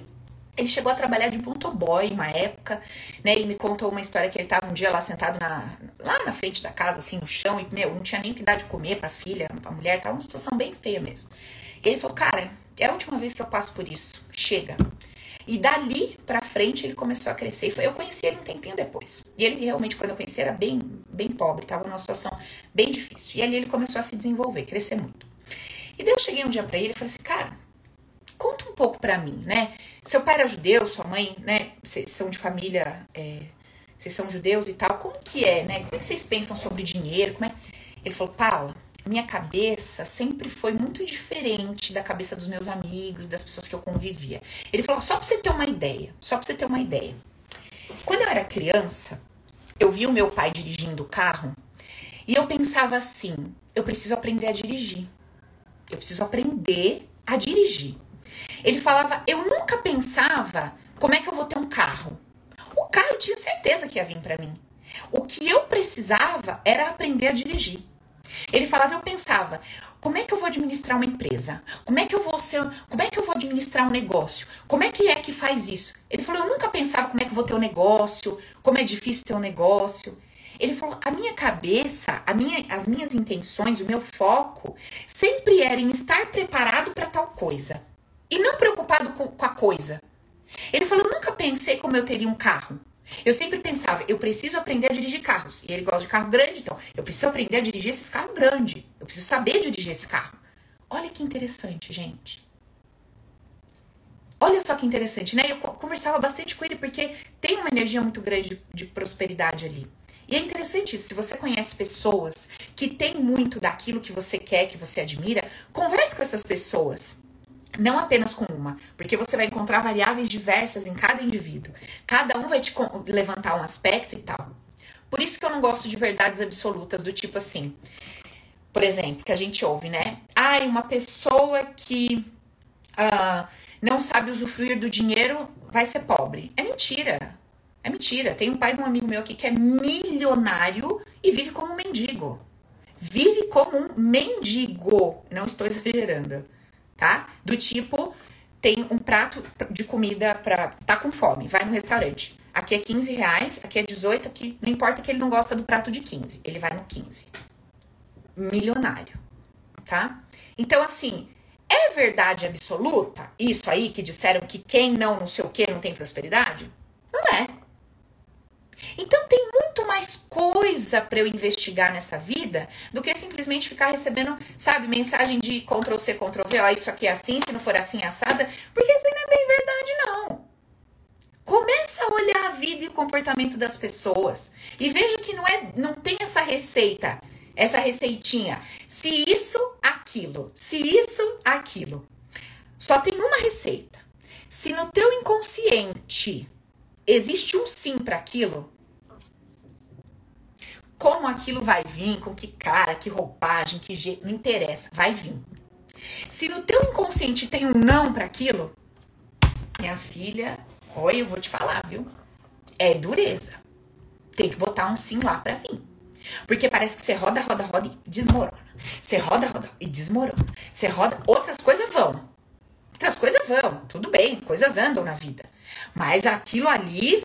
Speaker 1: ele chegou a trabalhar de motoboy uma época, né? Ele me contou uma história que ele tava um dia lá sentado na, lá na frente da casa, assim, no chão, e, meu, não tinha nem o que dar de comer pra filha, pra mulher, tava uma situação bem feia mesmo. E ele falou, cara, é a última vez que eu passo por isso. Chega. E dali pra frente ele começou a crescer. Eu conheci ele um tempinho depois. E ele realmente, quando eu conheci, era bem, bem pobre, tava numa situação bem difícil. E ali ele começou a se desenvolver, crescer muito. E daí eu cheguei um dia pra ele e falei assim, cara, conta um pouco pra mim, né? Seu pai era judeu, sua mãe, né? Vocês são de família, é, vocês são judeus e tal. Como que é, né? Como é que vocês pensam sobre dinheiro? Como é? Ele falou, Paula, minha cabeça sempre foi muito diferente da cabeça dos meus amigos, das pessoas que eu convivia. Ele falou, só pra você ter uma ideia, só pra você ter uma ideia. Quando eu era criança, eu vi o meu pai dirigindo o carro e eu pensava assim: eu preciso aprender a dirigir. Eu preciso aprender a dirigir. Ele falava: eu nunca pensava como é que eu vou ter um carro. O carro eu tinha certeza que ia vir para mim. O que eu precisava era aprender a dirigir. Ele falava, eu pensava, como é que eu vou administrar uma empresa? Como é que eu vou ser, como é que eu vou administrar um negócio? Como é que é que faz isso? Ele falou, eu nunca pensava como é que eu vou ter um negócio, como é difícil ter um negócio. Ele falou, a minha cabeça, a minha, as minhas intenções, o meu foco sempre era em estar preparado para tal coisa e não preocupado com, com a coisa. Ele falou, nunca pensei como eu teria um carro. Eu sempre pensava, eu preciso aprender a dirigir carros. E ele gosta de carro grande, então eu preciso aprender a dirigir esses carros grandes. Eu preciso saber dirigir esse carro. Olha que interessante, gente. Olha só que interessante, né? Eu conversava bastante com ele porque tem uma energia muito grande de, de prosperidade ali. E é interessante isso, se você conhece pessoas que têm muito daquilo que você quer, que você admira, converse com essas pessoas. Não apenas com uma, porque você vai encontrar variáveis diversas em cada indivíduo. Cada um vai te levantar um aspecto e tal. Por isso que eu não gosto de verdades absolutas, do tipo assim. Por exemplo, que a gente ouve, né? Ah, uma pessoa que uh, não sabe usufruir do dinheiro vai ser pobre. É mentira. É mentira. Tem um pai de um amigo meu aqui que é milionário e vive como um mendigo. Vive como um mendigo. Não estou exagerando tá? Do tipo, tem um prato de comida pra. tá com fome, vai no restaurante. Aqui é 15 reais, aqui é 18, aqui. Não importa que ele não gosta do prato de 15, ele vai no 15. Milionário. tá? Então, assim, é verdade absoluta isso aí que disseram que quem não não sei o que não tem prosperidade? Não é. Então tem muito mais coisa para eu investigar nessa vida do que simplesmente ficar recebendo, sabe, mensagem de Ctrl C, Ctrl V, ó, isso aqui é assim, se não for assim, é assada, porque isso não é bem verdade, não. Começa a olhar a vida e o comportamento das pessoas e veja que não é, não tem essa receita, essa receitinha. Se isso, aquilo. Se isso, aquilo. Só tem uma receita. Se no teu inconsciente existe um sim para aquilo, como aquilo vai vir, com que cara, que roupagem, que jeito, não interessa, vai vir. Se no teu inconsciente tem um não para aquilo, minha filha, olha, eu vou te falar, viu? É dureza. Tem que botar um sim lá para vir. Porque parece que você roda, roda, roda e desmorona. Você roda, roda e desmorona. Você roda, outras coisas vão. Outras coisas vão. Tudo bem, coisas andam na vida. Mas aquilo ali,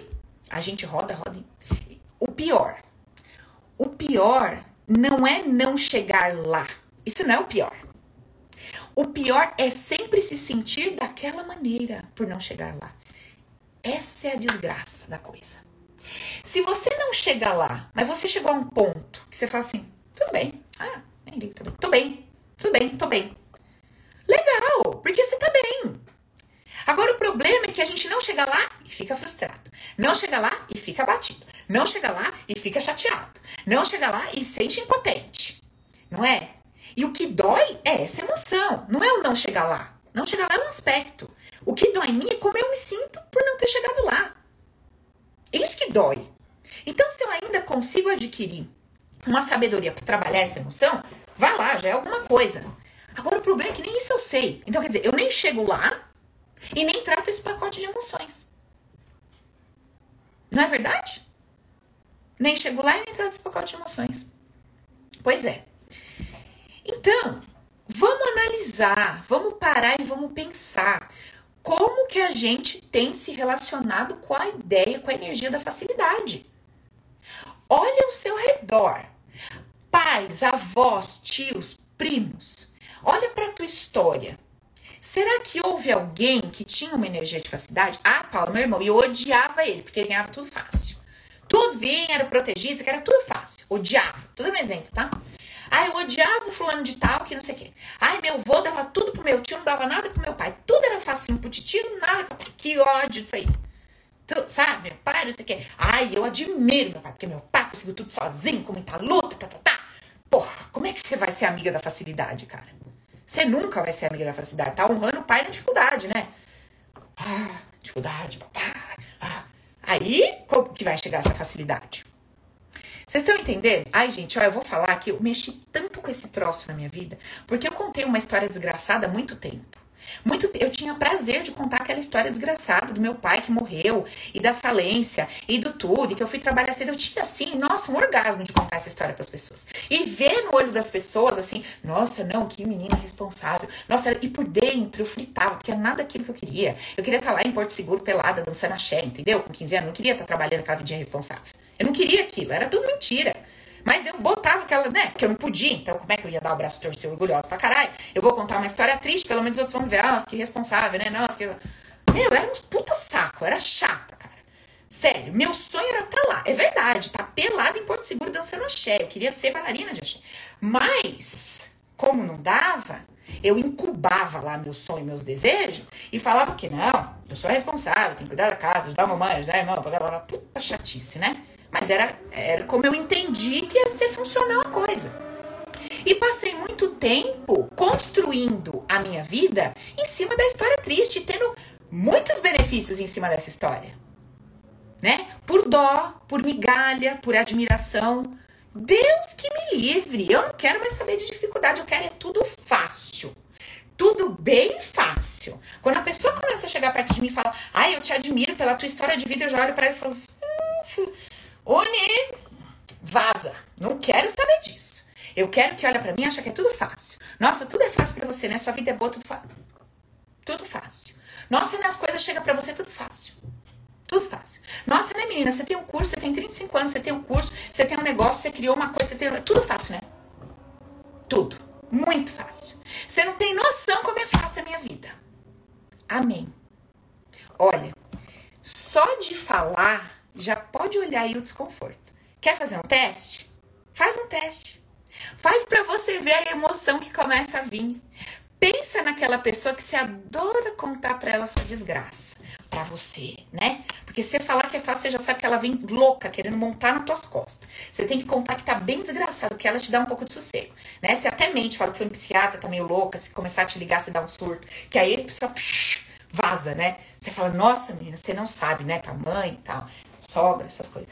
Speaker 1: a gente roda, roda. E... O pior, o pior não é não chegar lá. Isso não é o pior. O pior é sempre se sentir daquela maneira por não chegar lá. Essa é a desgraça da coisa. Se você não chega lá, mas você chegou a um ponto que você fala assim, tudo bem, ah, nem ligo, tô bem, tô bem, tudo bem, tô bem. Legal, porque você tá bem. Agora o problema é que a gente não chega lá e fica frustrado. Não chega lá e fica abatido. Não chega lá e fica chateado. Não chega lá e sente impotente. Não é? E o que dói é essa emoção. Não é o não chegar lá. Não chegar lá é um aspecto. O que dói em mim é como eu me sinto por não ter chegado lá. Isso que dói. Então, se eu ainda consigo adquirir uma sabedoria para trabalhar essa emoção, vá lá, já é alguma coisa. Agora, o problema é que nem isso eu sei. Então, quer dizer, eu nem chego lá e nem trato esse pacote de emoções. Não é verdade? Nem chego lá e nem trato esse pacote de emoções. Pois é. Então, vamos analisar, vamos parar e vamos pensar como que a gente tem se relacionado com a ideia, com a energia da facilidade. Olha ao seu redor. Pais, avós, tios, primos. Olha para tua história. Será que houve alguém que tinha uma energia de facilidade? Ah, Paulo, meu irmão, eu odiava ele, porque ele ganhava tudo fácil. Tudo vinha, era protegido, que era tudo fácil. Odiava. Tudo é um exemplo, tá? Ah, eu odiava o fulano de tal, que não sei o quê. Ai, meu avô dava tudo pro meu tio, não dava nada pro meu pai. Tudo era facinho pro tio, nada pro pai. Que ódio disso aí. Tu, sabe, meu pai, não sei o quê. Ai, eu admiro meu pai, porque meu pai conseguiu tudo sozinho, com muita luta, tá, tá, tá. Porra, como é que você vai ser amiga da facilidade, cara? Você nunca vai ser amiga da facilidade. Tá honrando o pai na dificuldade, né? Ah, dificuldade, papai. Aí, como que vai chegar essa facilidade? Vocês estão entendendo? Ai, gente, ó, eu vou falar que eu mexi tanto com esse troço na minha vida, porque eu contei uma história desgraçada há muito tempo. Muito, eu tinha prazer de contar aquela história desgraçada do meu pai que morreu e da falência e do tudo, e que eu fui trabalhar cedo. Eu tinha assim, nossa, um orgasmo de contar essa história para as pessoas. E ver no olho das pessoas assim, nossa, não, que menina responsável. Nossa, e por dentro eu fritava, porque era nada aquilo que eu queria. Eu queria estar lá em Porto Seguro pelada, dançando axé, entendeu? Com 15 anos, eu não queria estar trabalhando aquela vidinha responsável. Eu não queria aquilo, era tudo mentira. Mas eu botava aquela, né? Porque eu não podia, então como é que eu ia dar o braço torcer orgulhosa pra caralho? Eu vou contar uma história triste, pelo menos outros vão ver, nossa, que responsável, né? Nossa, que. Meu, era um puta saco, era chata, cara. Sério, meu sonho era estar tá lá. É verdade, tá pelada em Porto Seguro dançando axé. Eu queria ser bailarina de axé. Mas, como não dava, eu incubava lá meu sonho, meus desejos e falava que não, eu sou responsável, tenho que cuidar da casa, ajudar a mamãe, ajudar a irmã, blá, blá, blá. puta chatice, né? Mas era, era como eu entendi que ia ser funcional a coisa. E passei muito tempo construindo a minha vida em cima da história triste, tendo muitos benefícios em cima dessa história. Né? Por dó, por migalha, por admiração. Deus que me livre. Eu não quero mais saber de dificuldade, eu quero é tudo fácil. Tudo bem fácil. Quando a pessoa começa a chegar perto de mim e fala, ai, eu te admiro pela tua história de vida, eu já olho para ela e falo, hum, Uni, vaza. Não quero saber disso. Eu quero que olha para mim e acha que é tudo fácil. Nossa, tudo é fácil para você, né? Sua vida é boa, tudo fácil. Tudo fácil. Nossa, né? As coisas chegam para você tudo fácil. Tudo fácil. Nossa, né, menina? Você tem um curso, você tem 35 anos, você tem um curso, você tem um negócio, você criou uma coisa, você tem. Tudo fácil, né? Tudo. Muito fácil. noção como é fácil a minha vida. Amém. Olha, só de falar já pode olhar aí o desconforto. Quer fazer um teste? Faz um teste. Faz para você ver a emoção que começa a vir. Pensa naquela pessoa que você adora contar para ela sua desgraça, para você, né? Porque você falar que é fácil, você já sabe que ela vem louca, querendo montar nas tuas costas. Você tem que contar que tá bem desgraçado, que ela te dá um pouco de sossego, né? Você até mente, fala que foi um psiquiatra, tá meio louca, se começar a te ligar, você dá um surto, que aí pessoa psh, vaza, né? Você fala, nossa, menina, você não sabe, né? Com a mãe e tal, sogra, essas coisas.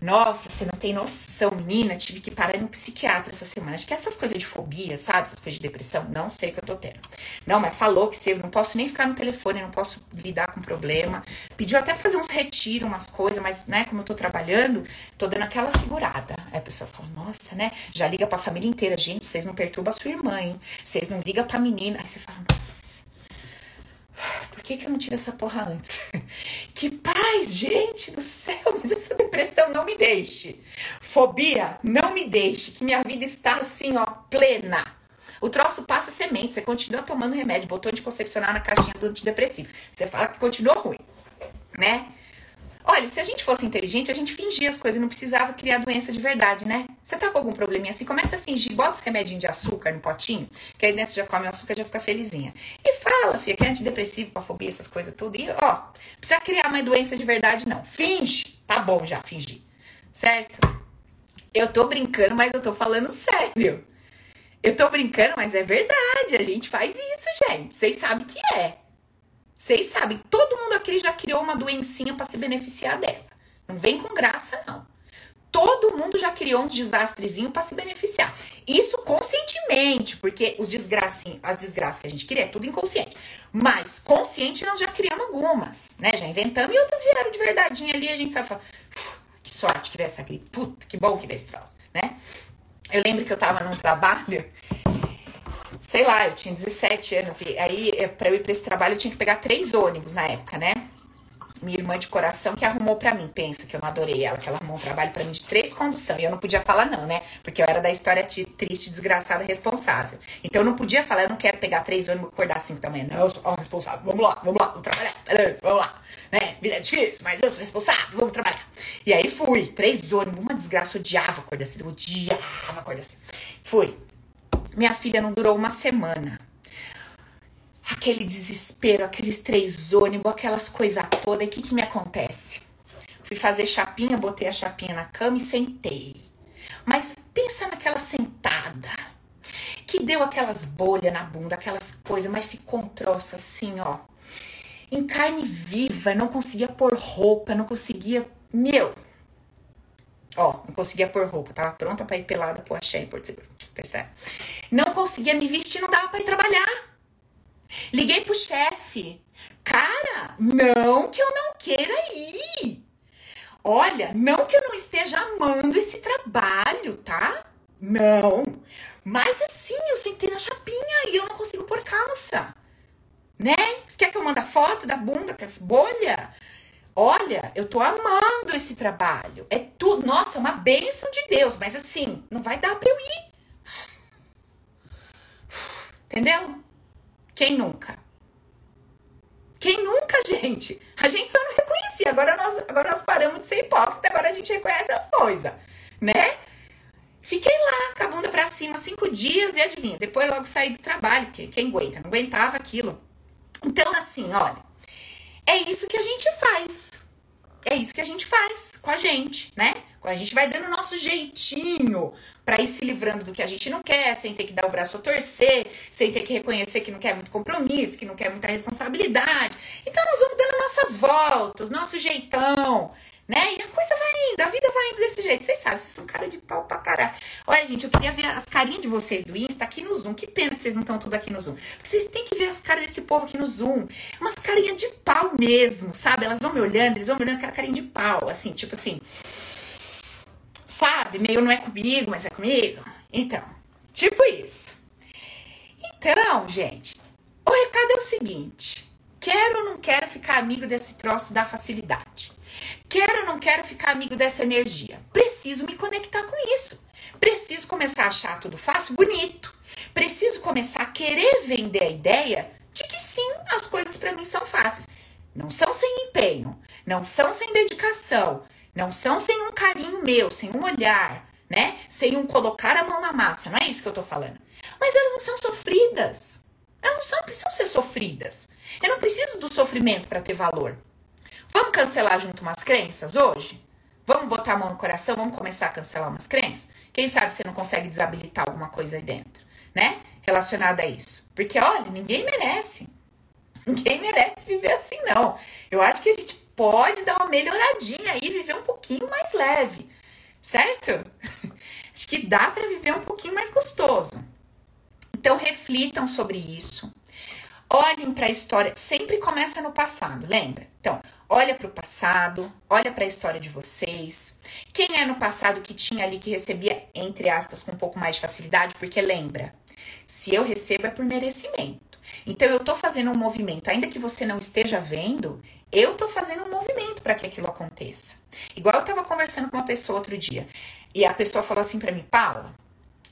Speaker 1: Nossa, você não tem noção, menina. Tive que parar no psiquiatra essa semana. Acho que essas coisas de fobia, sabe? Essas coisas de depressão, não sei o que eu tô tendo. Não, mas falou que você não posso nem ficar no telefone, não posso lidar com problema. Pediu até pra fazer uns retiros, umas coisas, mas, né, como eu tô trabalhando, tô dando aquela segurada. Aí a pessoa fala, nossa, né? Já liga pra família inteira. Gente, vocês não perturbam a sua irmã, hein? Vocês não ligam pra menina. Aí você fala, nossa por que, que eu não tive essa porra antes? Que paz, gente do céu, mas essa depressão não me deixe. Fobia, não me deixe, que minha vida está assim, ó, plena. O troço passa semente, você continua tomando remédio, botou anticoncepcional na caixinha do antidepressivo. Você fala que continua ruim, né? Olha, se a gente fosse inteligente, a gente fingia as coisas, não precisava criar doença de verdade, né? Você tá com algum probleminha assim, começa a fingir, bota os remedinhos de açúcar no potinho, que aí dentro você já come o açúcar já fica felizinha. E fala, filha, que é antidepressivo, fobia, essas coisas tudo. E, ó, precisa criar uma doença de verdade, não. Finge. Tá bom já, fingir. Certo? Eu tô brincando, mas eu tô falando sério. Eu tô brincando, mas é verdade. A gente faz isso, gente. Vocês sabem que é. Vocês sabem, todo mundo aqui já criou uma doencinha para se beneficiar dela. Não vem com graça, não. Todo mundo já criou uns desastrezinhos para se beneficiar. Isso conscientemente, porque os desgracinhos, as desgraças que a gente cria é tudo inconsciente. Mas consciente nós já criamos algumas, né? Já inventamos e outras vieram de verdadeinha ali. A gente sabe falar, que sorte que veio essa gripe. Puta, que bom que veio esse troço, né? Eu lembro que eu tava num trabalho sei lá, eu tinha 17 anos. E aí, é, pra eu ir pra esse trabalho, eu tinha que pegar três ônibus na época, né? Minha irmã de coração que arrumou para mim. Pensa que eu não adorei ela, que ela arrumou um trabalho para mim de três condução. E eu não podia falar não, né? Porque eu era da história triste, desgraçada, responsável. Então eu não podia falar, eu não quero pegar três ônibus e acordar cinco manhã. Não, eu sou responsável. Vamos lá, vamos lá, vamos trabalhar. Beleza, vamos lá. Né? Vida é difícil, mas eu sou responsável, vamos trabalhar. E aí fui, três ônibus, uma desgraça, odiava acordar eu odiava acordar cedo. Fui. Minha filha não durou uma semana aquele desespero, aqueles três ônibus, aquelas coisas todas. E o que, que me acontece? Fui fazer chapinha, botei a chapinha na cama e sentei. Mas pensa naquela sentada que deu aquelas bolhas na bunda, aquelas coisas, mas ficou um troço assim, ó. Em carne viva, não conseguia pôr roupa, não conseguia. Meu! Ó, não conseguia pôr roupa, tava pronta pra ir pelada pro axé em Porto Seguro, percebe? Não conseguia me vestir, não dava pra ir trabalhar. Liguei pro chefe. Cara, não que eu não queira ir. Olha, não que eu não esteja amando esse trabalho, tá? Não. Mas assim, eu sentei na chapinha e eu não consigo pôr calça. Né? Você quer que eu mande foto da bunda com as bolhas? Olha, eu tô amando esse trabalho. É tudo, nossa, é uma bênção de Deus, mas assim, não vai dar pra eu ir. Entendeu? Quem nunca? Quem nunca, gente? A gente só não reconhecia. Agora nós, agora nós paramos de ser hipócrita, agora a gente reconhece as coisas, né? Fiquei lá, com a bunda pra cima, cinco dias e adivinha, depois logo saí do trabalho, porque quem aguenta? Não aguentava aquilo. Então, assim, olha, é isso que a gente faz. É isso que a gente faz com a gente, né? A gente vai dando o nosso jeitinho para ir se livrando do que a gente não quer, sem ter que dar o braço a torcer, sem ter que reconhecer que não quer muito compromisso, que não quer muita responsabilidade. Então nós vamos dando nossas voltas, nosso jeitão, né? E a coisa vai indo, a vida vai indo desse jeito. Vocês sabem, vocês são cara de pau pra caralho. Olha, gente, eu queria ver as carinhas de vocês do Insta aqui no Zoom. Que pena que vocês não estão tudo aqui no Zoom. Vocês têm que ver as caras desse povo aqui no Zoom. Umas carinhas de pau mesmo, sabe? Elas vão me olhando, eles vão me olhando aquela carinha de pau, assim, tipo assim. Sabe? Meio não é comigo, mas é comigo. Então, tipo isso. Então, gente, o recado é o seguinte: quero ou não quero ficar amigo desse troço da facilidade? Quero ou não quero ficar amigo dessa energia? Preciso me conectar com isso. Preciso começar a achar tudo fácil, bonito. Preciso começar a querer vender a ideia de que sim, as coisas para mim são fáceis. Não são sem empenho, não são sem dedicação, não são sem um carinho meu, sem um olhar, né? Sem um colocar a mão na massa, não é isso que eu tô falando. Mas elas não são sofridas. Elas não são, precisam ser sofridas. Eu não preciso do sofrimento para ter valor. Vamos cancelar junto umas crenças hoje? Vamos botar a mão no coração, vamos começar a cancelar umas crenças? Quem sabe você não consegue desabilitar alguma coisa aí dentro, né? Relacionada a isso. Porque, olha, ninguém merece. Ninguém merece viver assim, não. Eu acho que a gente pode dar uma melhoradinha aí, viver um pouquinho mais leve, certo? Acho que dá para viver um pouquinho mais gostoso. Então, reflitam sobre isso. Olhem para a história, sempre começa no passado, lembra? Então, olha para o passado, olha para a história de vocês. Quem é no passado que tinha ali que recebia, entre aspas, com um pouco mais de facilidade? Porque lembra, se eu recebo é por merecimento. Então, eu estou fazendo um movimento, ainda que você não esteja vendo, eu estou fazendo um movimento para que aquilo aconteça. Igual eu estava conversando com uma pessoa outro dia, e a pessoa falou assim para mim, Paula,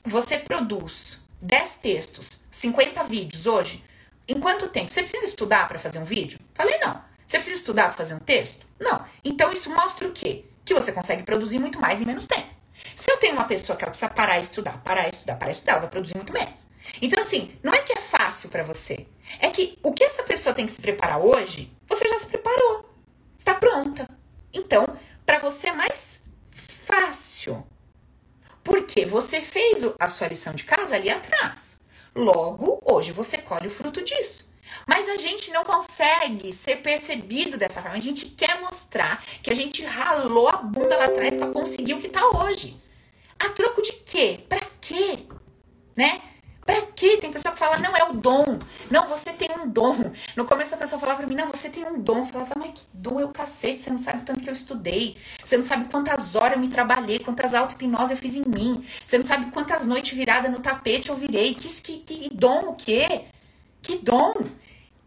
Speaker 1: você produz 10 textos, 50 vídeos hoje, em quanto tempo? Você precisa estudar para fazer um vídeo? Falei, não. Você precisa estudar para fazer um texto? Não. Então isso mostra o quê? Que você consegue produzir muito mais em menos tempo. Se eu tenho uma pessoa que ela precisa parar e estudar, parar e estudar, parar e estudar, ela vai produzir muito menos. Então, assim, não é que é fácil para você. É que o que essa pessoa tem que se preparar hoje, você já se preparou. Está pronta. Então, para você é mais fácil. Porque você fez a sua lição de casa ali atrás. Logo, hoje você colhe o fruto disso. Mas a gente não consegue ser percebido dessa forma. A gente quer mostrar que a gente ralou a bunda lá atrás para conseguir o que tá hoje. A troco de quê? Para quê? Né? Pra quê? Tem pessoa que fala, não, é o dom. Não, você tem um dom. No começo a pessoa falava pra mim, não, você tem um dom. Eu falava, mas que dom é o cacete, você não sabe o tanto que eu estudei. Você não sabe quantas horas eu me trabalhei, quantas auto-hipnose eu fiz em mim. Você não sabe quantas noites viradas no tapete eu virei. Que, que, que dom o quê? Que dom?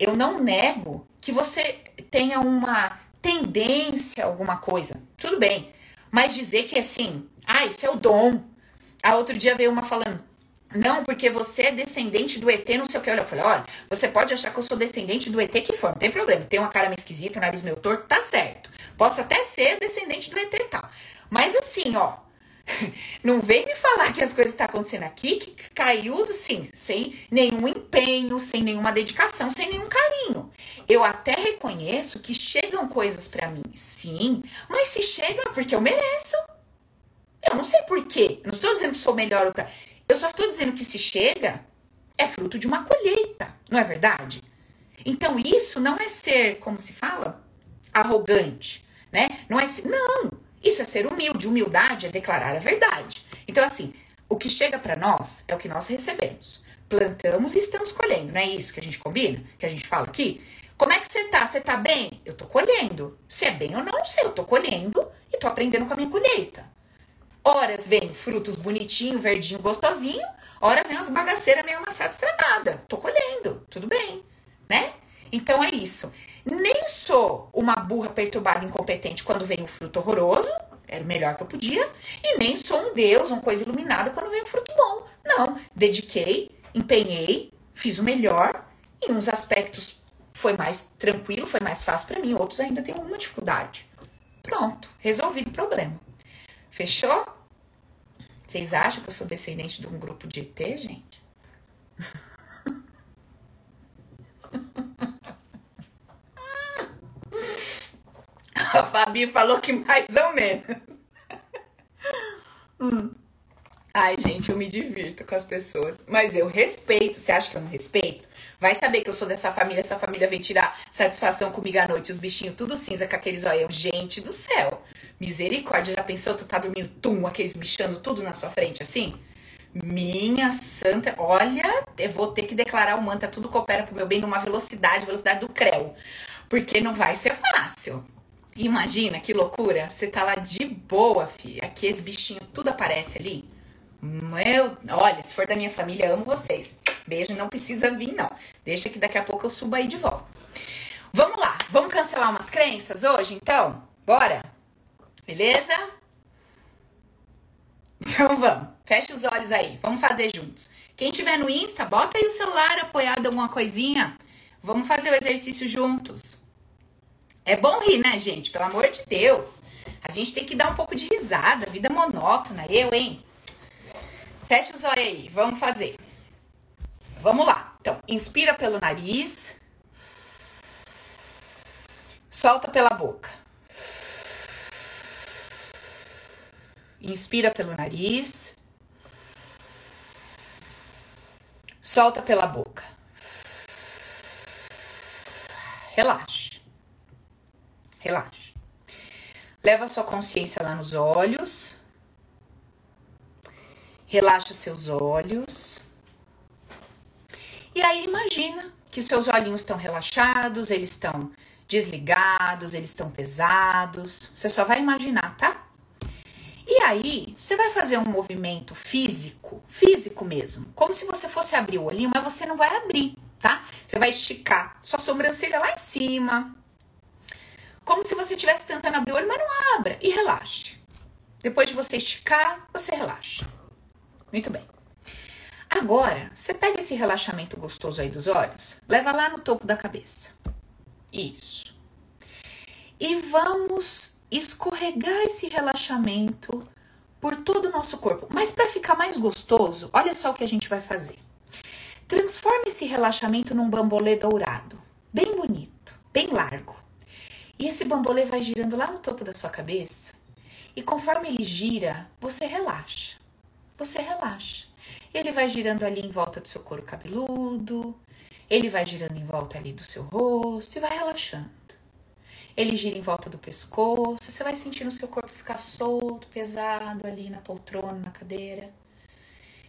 Speaker 1: Eu não nego que você tenha uma tendência a alguma coisa. Tudo bem. Mas dizer que assim, ah, isso é o dom. A outro dia veio uma falando, não, porque você é descendente do ET, não sei o que. Eu falei, olha, você pode achar que eu sou descendente do ET que for, não tem problema. Tem uma cara meio esquisita, um nariz meio torto, tá certo. Posso até ser descendente do ET e tal. Mas assim, ó, não vem me falar que as coisas estão tá acontecendo aqui, que caiu, sim, sem nenhum empenho, sem nenhuma dedicação, sem nenhum carinho. Eu até reconheço que chegam coisas para mim, sim, mas se chegam é porque eu mereço. Eu não sei por quê. Não estou dizendo que sou melhor ou pior. Eu só estou dizendo que se chega é fruto de uma colheita, não é verdade? Então isso não é ser, como se fala, arrogante, né? Não é não, isso é ser humilde. Humildade é declarar a verdade. Então assim, o que chega para nós é o que nós recebemos. Plantamos e estamos colhendo, não é isso que a gente combina, que a gente fala aqui? Como é que você tá? Você tá bem? Eu tô colhendo. Se é bem ou não, sei, eu tô colhendo e tô aprendendo com a minha colheita. Horas vem frutos bonitinho, verdinho, gostosinho. Hora vem umas bagaceiras meio amassada, estragada. Tô colhendo, tudo bem, né? Então é isso. Nem sou uma burra perturbada, incompetente quando vem o fruto horroroso, era o melhor que eu podia, e nem sou um deus, uma coisa iluminada quando vem o fruto bom. Não, dediquei, empenhei, fiz o melhor. Em uns aspectos foi mais tranquilo, foi mais fácil para mim, outros ainda tem alguma dificuldade. Pronto, resolvido o problema. Fechou? Vocês acham que eu sou descendente de um grupo de ET, gente? A Fabi falou que mais ou menos. Hum. Ai, gente, eu me divirto com as pessoas. Mas eu respeito. Você acha que eu não respeito? Vai saber que eu sou dessa família. Essa família vem tirar satisfação comigo à noite. Os bichinhos tudo cinza com aqueles olhos. Gente do céu. Misericórdia, já pensou? Tu tá dormindo, tum, aqueles bichando tudo na sua frente assim? Minha santa, olha, eu vou ter que declarar o mantra, tudo coopera pro meu bem numa velocidade, velocidade do creu. Porque não vai ser fácil. Imagina que loucura, você tá lá de boa, filha, aqueles bichinhos tudo aparece ali. Meu, olha, se for da minha família, amo vocês. Beijo, não precisa vir não. Deixa que daqui a pouco eu subo aí de volta. Vamos lá, vamos cancelar umas crenças hoje, então? Bora? Beleza? Então vamos. fecha os olhos aí. Vamos fazer juntos. Quem tiver no Insta, bota aí o celular apoiado em alguma coisinha. Vamos fazer o exercício juntos. É bom rir, né, gente? Pelo amor de Deus. A gente tem que dar um pouco de risada. Vida monótona. Eu, hein? Fecha os olhos aí. Vamos fazer. Vamos lá. Então, inspira pelo nariz. Solta pela boca. Inspira pelo nariz. Solta pela boca. Relaxa. Relaxa. Leva sua consciência lá nos olhos. Relaxa seus olhos. E aí imagina que seus olhinhos estão relaxados, eles estão desligados, eles estão pesados. Você só vai imaginar, tá? E aí, você vai fazer um movimento físico, físico mesmo, como se você fosse abrir o olhinho, mas você não vai abrir, tá? Você vai esticar sua sobrancelha lá em cima, como se você estivesse tentando abrir o olho, mas não abra e relaxe. Depois de você esticar, você relaxa. Muito bem. Agora, você pega esse relaxamento gostoso aí dos olhos, leva lá no topo da cabeça. Isso. E vamos escorregar esse relaxamento por todo o nosso corpo. Mas para ficar mais gostoso, olha só o que a gente vai fazer. Transforme esse relaxamento num bambolê dourado, bem bonito, bem largo. E esse bambolê vai girando lá no topo da sua cabeça. E conforme ele gira, você relaxa. Você relaxa. Ele vai girando ali em volta do seu couro cabeludo, ele vai girando em volta ali do seu rosto e vai relaxando. Ele gira em volta do pescoço, você vai sentindo o seu corpo ficar solto, pesado ali na poltrona, na cadeira.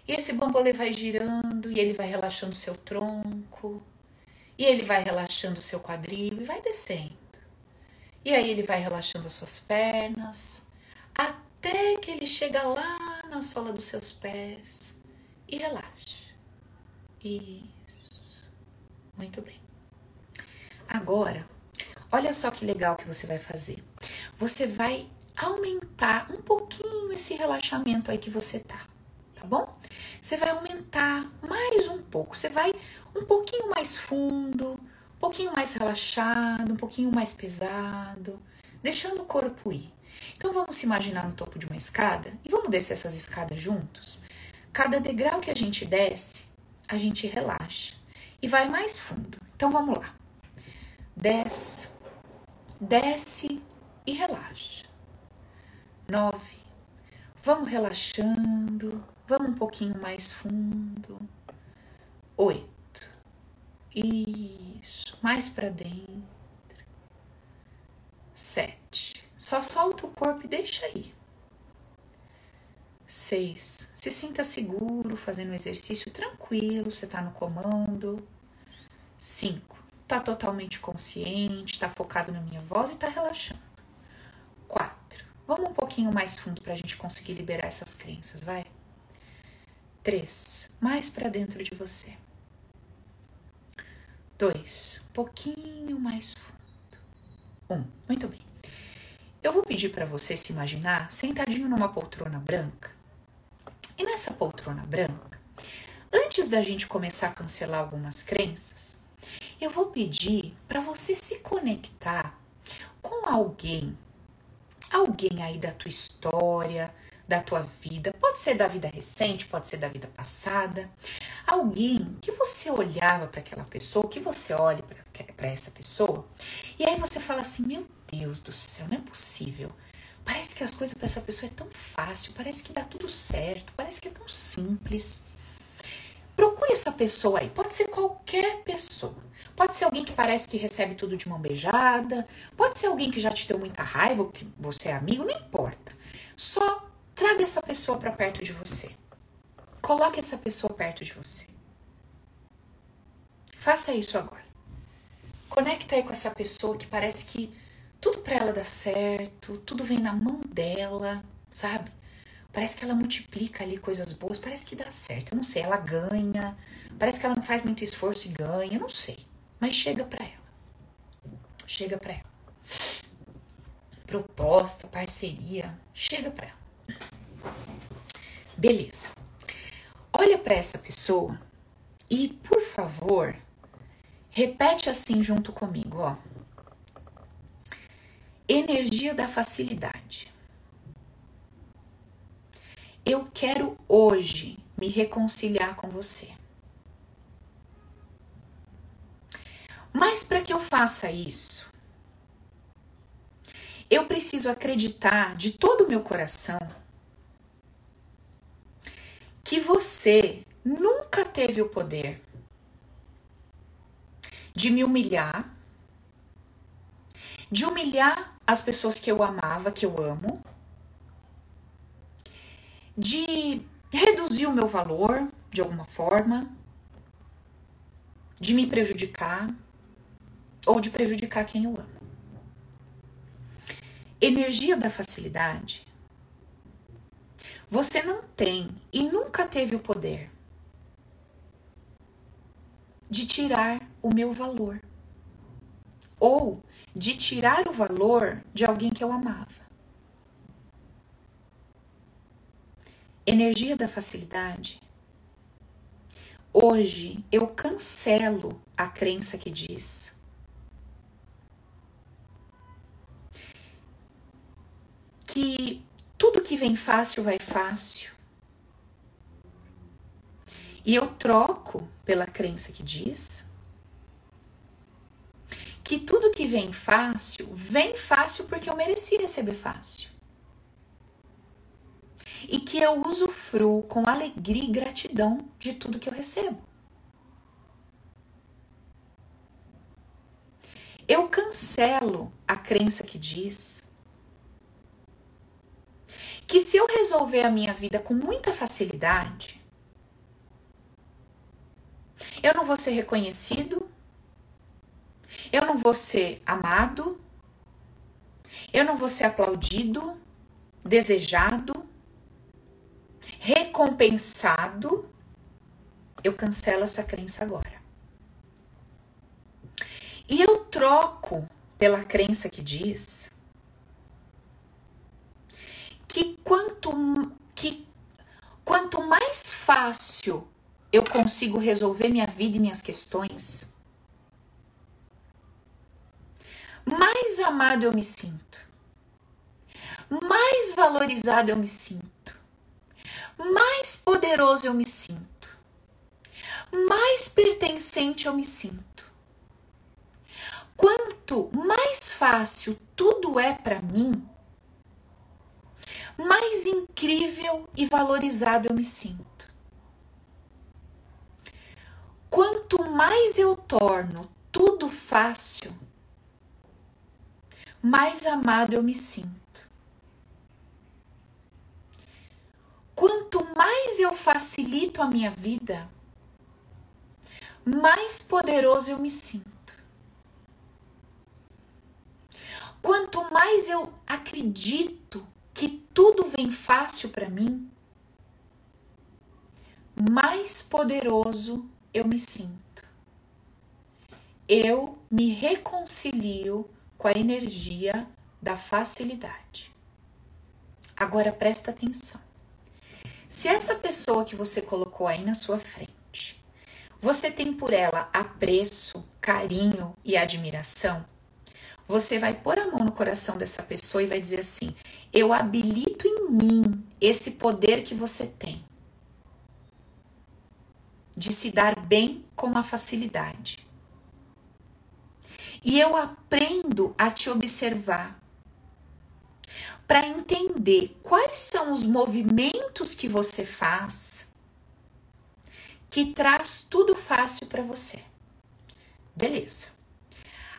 Speaker 1: E esse bambolê vai girando e ele vai relaxando o seu tronco. E ele vai relaxando o seu quadril e vai descendo. E aí ele vai relaxando as suas pernas, até que ele chega lá na sola dos seus pés e relaxa. Isso. Muito bem. Agora, Olha só que legal que você vai fazer. Você vai aumentar um pouquinho esse relaxamento aí que você tá, tá bom? Você vai aumentar mais um pouco. Você vai um pouquinho mais fundo, um pouquinho mais relaxado, um pouquinho mais pesado, deixando o corpo ir. Então vamos se imaginar no topo de uma escada e vamos descer essas escadas juntos. Cada degrau que a gente desce, a gente relaxa e vai mais fundo. Então vamos lá. Desce, desce e relaxa. Nove. Vamos relaxando, vamos um pouquinho mais fundo. Oito. Isso, mais para dentro. Sete. Só solta o corpo e deixa aí. Seis. Se sinta seguro fazendo o exercício tranquilo, você está no comando. Cinco tá totalmente consciente, tá focado na minha voz e tá relaxando. Quatro. Vamos um pouquinho mais fundo para a gente conseguir liberar essas crenças, vai? Três. Mais para dentro de você. Dois. Pouquinho mais fundo. Um. Muito bem. Eu vou pedir para você se imaginar sentadinho numa poltrona branca. E nessa poltrona branca, antes da gente começar a cancelar algumas crenças, eu vou pedir para você se conectar com alguém, alguém aí da tua história, da tua vida, pode ser da vida recente, pode ser da vida passada, alguém que você olhava para aquela pessoa, que você olha para essa pessoa, e aí você fala assim: Meu Deus do céu, não é possível. Parece que as coisas para essa pessoa é tão fácil, parece que dá tudo certo, parece que é tão simples. Procure essa pessoa aí, pode ser qualquer pessoa. Pode ser alguém que parece que recebe tudo de mão beijada, pode ser alguém que já te deu muita raiva, que você é amigo, não importa. Só traga essa pessoa para perto de você. Coloque essa pessoa perto de você. Faça isso agora. Conecta aí com essa pessoa que parece que tudo para ela dá certo, tudo vem na mão dela, sabe? Parece que ela multiplica ali coisas boas, parece que dá certo. Eu não sei, ela ganha, parece que ela não faz muito esforço e ganha, eu não sei. Mas chega para ela. Chega para ela. Proposta, parceria, chega para ela. Beleza. Olha para essa pessoa e, por favor, repete assim junto comigo, ó. Energia da facilidade. Eu quero hoje me reconciliar com você. Mas para que eu faça isso, eu preciso acreditar de todo o meu coração que você nunca teve o poder de me humilhar, de humilhar as pessoas que eu amava, que eu amo, de reduzir o meu valor de alguma forma, de me prejudicar ou de prejudicar quem eu amo. Energia da facilidade você não tem e nunca teve o poder de tirar o meu valor ou de tirar o valor de alguém que eu amava. Energia da facilidade. Hoje eu cancelo a crença que diz que tudo que vem fácil vai fácil. E eu troco pela crença que diz que tudo que vem fácil, vem fácil porque eu mereci receber fácil. E que eu usufruo com alegria e gratidão de tudo que eu recebo. Eu cancelo a crença que diz que se eu resolver a minha vida com muita facilidade, eu não vou ser reconhecido, eu não vou ser amado, eu não vou ser aplaudido, desejado, recompensado. Eu cancelo essa crença agora. E eu troco pela crença que diz que quanto, que quanto mais fácil eu consigo resolver minha vida e minhas questões, mais amado eu me sinto, mais valorizado eu me sinto, mais poderoso eu me sinto, mais pertencente eu me sinto. Quanto mais fácil tudo é para mim, mais incrível e valorizado eu me sinto. Quanto mais eu torno tudo fácil, mais amado eu me sinto. Quanto mais eu facilito a minha vida, mais poderoso eu me sinto. Quanto mais eu acredito que tudo vem fácil para mim, mais poderoso eu me sinto. Eu me reconcilio com a energia da facilidade. Agora presta atenção. Se essa pessoa que você colocou aí na sua frente, você tem por ela apreço, carinho e admiração, você vai pôr a mão no coração dessa pessoa e vai dizer assim: Eu habilito em mim esse poder que você tem de se dar bem com a facilidade. E eu aprendo a te observar para entender quais são os movimentos que você faz que traz tudo fácil para você. Beleza.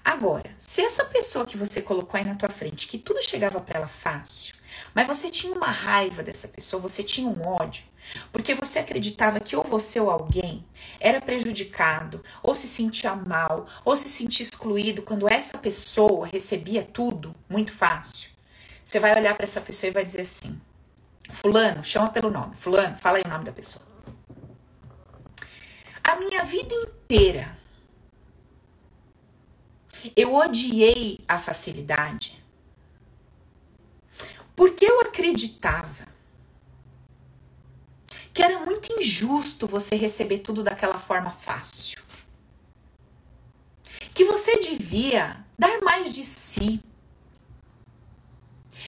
Speaker 1: Agora, se essa pessoa que você colocou aí na tua frente, que tudo chegava para ela fácil, mas você tinha uma raiva dessa pessoa, você tinha um ódio, porque você acreditava que ou você ou alguém era prejudicado, ou se sentia mal, ou se sentia excluído quando essa pessoa recebia tudo muito fácil. Você vai olhar para essa pessoa e vai dizer assim: Fulano, chama pelo nome. Fulano, fala aí o nome da pessoa. A minha vida inteira eu odiei a facilidade. Porque eu acreditava era muito injusto você receber tudo daquela forma fácil. Que você devia dar mais de si,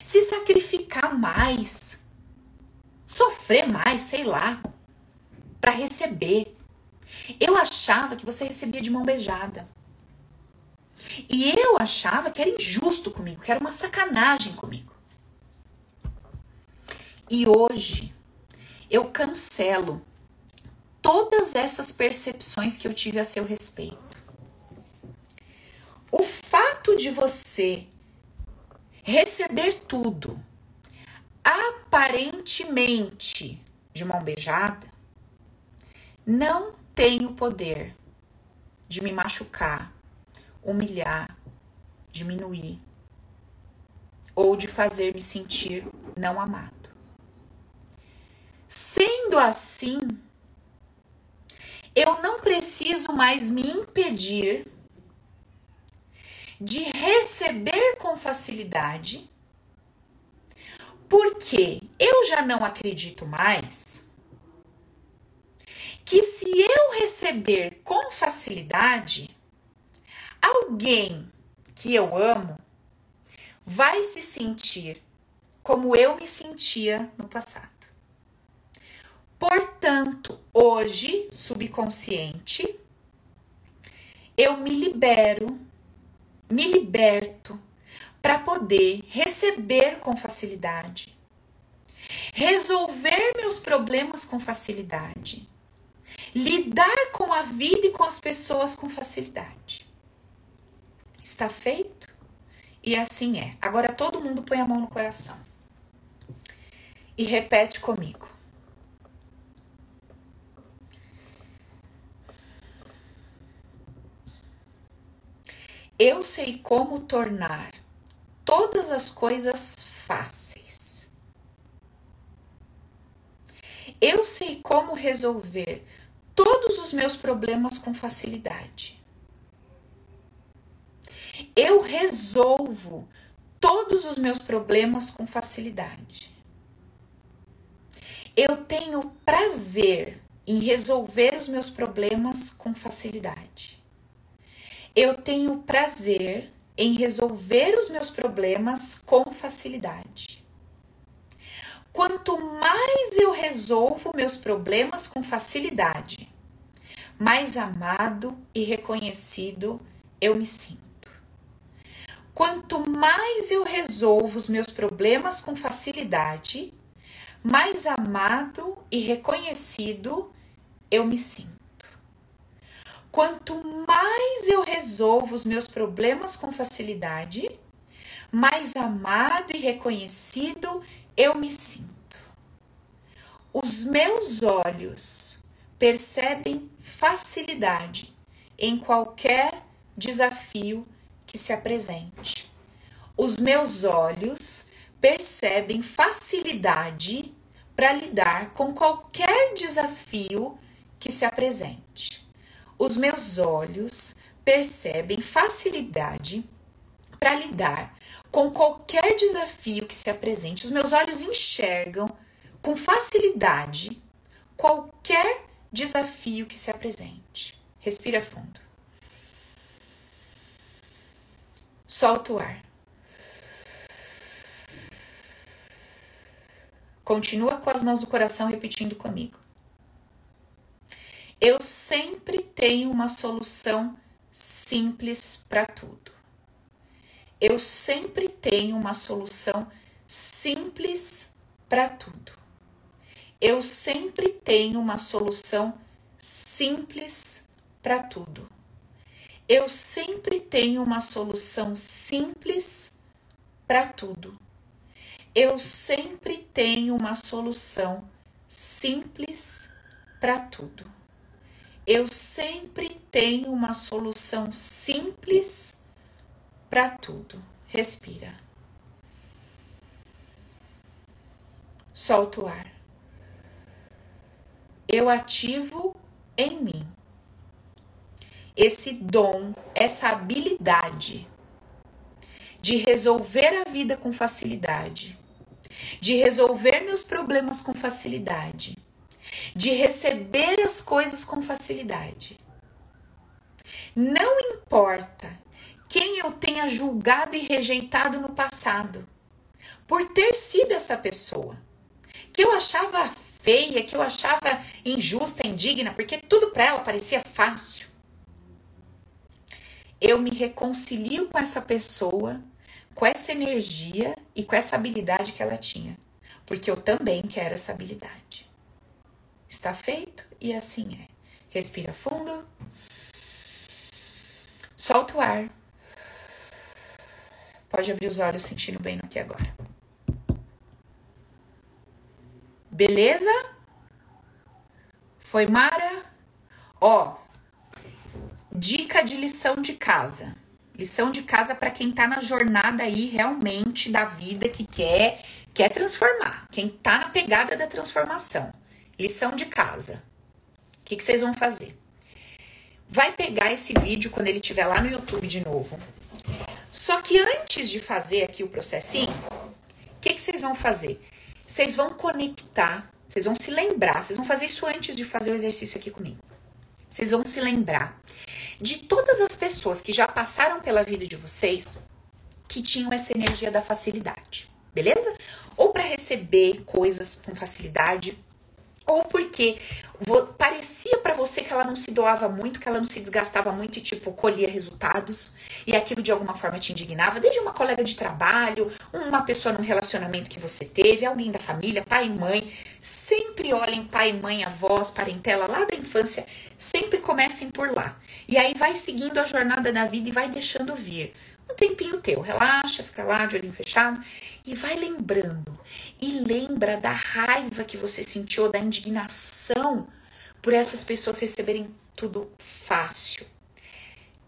Speaker 1: se sacrificar mais, sofrer mais, sei lá, para receber. Eu achava que você recebia de mão beijada. E eu achava que era injusto comigo, que era uma sacanagem comigo. E hoje eu cancelo todas essas percepções que eu tive a seu respeito. O fato de você receber tudo aparentemente de mão beijada não tem o poder de me machucar, humilhar, diminuir ou de fazer me sentir não amado. Sendo assim, eu não preciso mais me impedir de receber com facilidade, porque eu já não acredito mais que se eu receber com facilidade, alguém que eu amo vai se sentir como eu me sentia no passado. Portanto, hoje, subconsciente, eu me libero, me liberto para poder receber com facilidade, resolver meus problemas com facilidade, lidar com a vida e com as pessoas com facilidade. Está feito? E assim é. Agora todo mundo põe a mão no coração e repete comigo. Eu sei como tornar todas as coisas fáceis. Eu sei como resolver todos os meus problemas com facilidade. Eu resolvo todos os meus problemas com facilidade. Eu tenho prazer em resolver os meus problemas com facilidade. Eu tenho prazer em resolver os meus problemas com facilidade. Quanto mais eu resolvo meus problemas com facilidade, mais amado e reconhecido eu me sinto. Quanto mais eu resolvo os meus problemas com facilidade, mais amado e reconhecido eu me sinto. Quanto mais eu resolvo os meus problemas com facilidade, mais amado e reconhecido eu me sinto. Os meus olhos percebem facilidade em qualquer desafio que se apresente. Os meus olhos percebem facilidade para lidar com qualquer desafio que se apresente. Os meus olhos percebem facilidade para lidar com qualquer desafio que se apresente. Os meus olhos enxergam com facilidade qualquer desafio que se apresente. Respira fundo. Solta o ar. Continua com as mãos no coração repetindo comigo. Eu sempre tenho uma solução simples para tudo. Eu sempre tenho uma solução simples para tudo. Eu sempre tenho uma solução simples para tudo. Eu sempre tenho uma solução simples para tudo. Eu sempre tenho uma solução simples para tudo eu sempre tenho uma solução simples para tudo. Respira. Solta o ar. Eu ativo em mim esse dom, essa habilidade de resolver a vida com facilidade, de resolver meus problemas com facilidade de receber as coisas com facilidade. Não importa quem eu tenha julgado e rejeitado no passado, por ter sido essa pessoa, que eu achava feia, que eu achava injusta, indigna, porque tudo para ela parecia fácil. Eu me reconcilio com essa pessoa, com essa energia e com essa habilidade que ela tinha, porque eu também quero essa habilidade. Está feito e assim é. Respira fundo. Solta o ar. Pode abrir os olhos sentindo bem no aqui agora. Beleza? Foi Mara? Ó, dica de lição de casa. Lição de casa para quem tá na jornada aí realmente da vida que quer quer transformar, quem tá na pegada da transformação. Lição de casa. O que, que vocês vão fazer? Vai pegar esse vídeo quando ele estiver lá no YouTube de novo. Só que antes de fazer aqui o processinho, o que, que vocês vão fazer? Vocês vão conectar, vocês vão se lembrar, vocês vão fazer isso antes de fazer o exercício aqui comigo. Vocês vão se lembrar de todas as pessoas que já passaram pela vida de vocês que tinham essa energia da facilidade, beleza? Ou para receber coisas com facilidade, ou porque parecia para você que ela não se doava muito, que ela não se desgastava muito e tipo colhia resultados, e aquilo de alguma forma te indignava, desde uma colega de trabalho, uma pessoa num relacionamento que você teve, alguém da família, pai e mãe, sempre olhem pai, mãe, avós, parentela lá da infância, sempre comecem por lá. E aí vai seguindo a jornada da vida e vai deixando vir. Um tempinho teu, relaxa, fica lá de olhinho fechado e vai lembrando. E lembra da raiva que você sentiu, da indignação por essas pessoas receberem tudo fácil.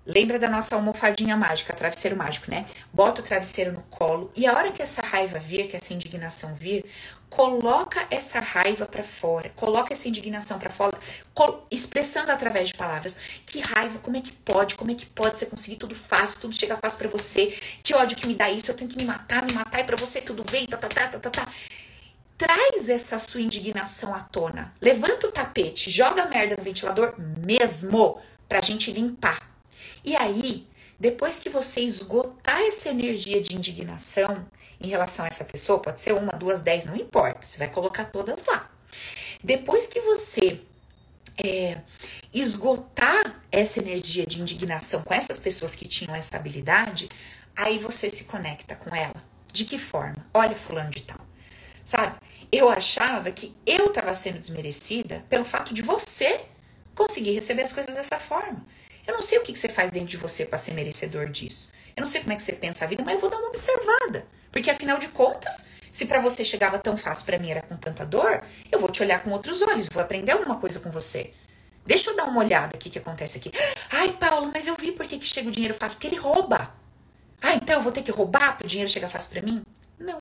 Speaker 1: Lembra da nossa almofadinha mágica, travesseiro mágico, né? Bota o travesseiro no colo e a hora que essa raiva vir, que essa indignação vir, coloca essa raiva para fora, coloca essa indignação para fora, expressando através de palavras. Que raiva, como é que pode? Como é que pode você conseguir tudo fácil, tudo chega fácil para você? Que ódio que me dá isso, eu tenho que me matar, me matar e para você tudo bem, tá, tá, tá, tá, tá, tá. Traz essa sua indignação à tona. Levanta o tapete, joga a merda no ventilador mesmo pra gente limpar. E aí, depois que você esgotar essa energia de indignação, em relação a essa pessoa, pode ser uma, duas, dez, não importa, você vai colocar todas lá. Depois que você é, esgotar essa energia de indignação com essas pessoas que tinham essa habilidade, aí você se conecta com ela. De que forma? Olha, fulano de tal. Sabe? Eu achava que eu estava sendo desmerecida pelo fato de você conseguir receber as coisas dessa forma. Eu não sei o que, que você faz dentro de você para ser merecedor disso. Eu não sei como é que você pensa a vida, mas eu vou dar uma observada. Porque afinal de contas, se para você chegava tão fácil, para mim era com tanta dor, eu vou te olhar com outros olhos, vou aprender alguma coisa com você. Deixa eu dar uma olhada aqui que acontece aqui. Ai, Paulo, mas eu vi por que, que chega o dinheiro fácil, porque ele rouba. Ah, então eu vou ter que roubar para o dinheiro chegar fácil para mim? Não.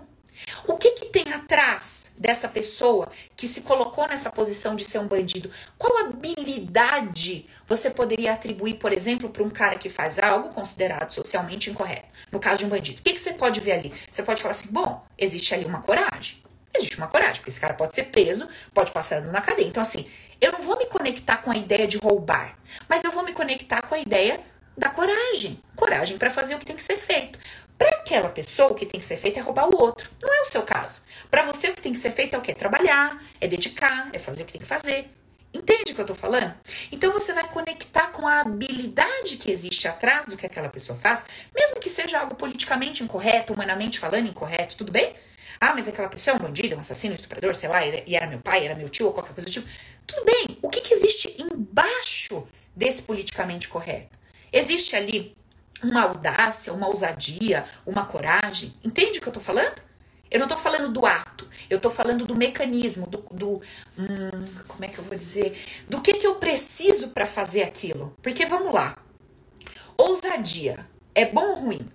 Speaker 1: O que, que tem atrás dessa pessoa que se colocou nessa posição de ser um bandido? Qual habilidade você poderia atribuir, por exemplo, para um cara que faz algo considerado socialmente incorreto? No caso de um bandido. O que, que você pode ver ali? Você pode falar assim: bom, existe ali uma coragem. Existe uma coragem, porque esse cara pode ser preso, pode passar na cadeia. Então, assim, eu não vou me conectar com a ideia de roubar, mas eu vou me conectar com a ideia da coragem. Coragem para fazer o que tem que ser feito. Para aquela pessoa, o que tem que ser feito é roubar o outro. Não é o seu caso. Para você, o que tem que ser feito é o quê? Trabalhar, é dedicar, é fazer o que tem que fazer. Entende o que eu tô falando? Então você vai conectar com a habilidade que existe atrás do que aquela pessoa faz, mesmo que seja algo politicamente incorreto, humanamente falando incorreto, tudo bem? Ah, mas aquela pessoa é um bandido, um assassino, um estuprador, sei lá, e era meu pai, era meu tio, ou qualquer coisa do tipo. Tudo bem. O que, que existe embaixo desse politicamente correto? Existe ali uma audácia, uma ousadia, uma coragem. Entende o que eu tô falando? Eu não tô falando do ato, eu tô falando do mecanismo, do. do hum, como é que eu vou dizer? Do que, que eu preciso para fazer aquilo. Porque vamos lá. Ousadia é bom ou ruim?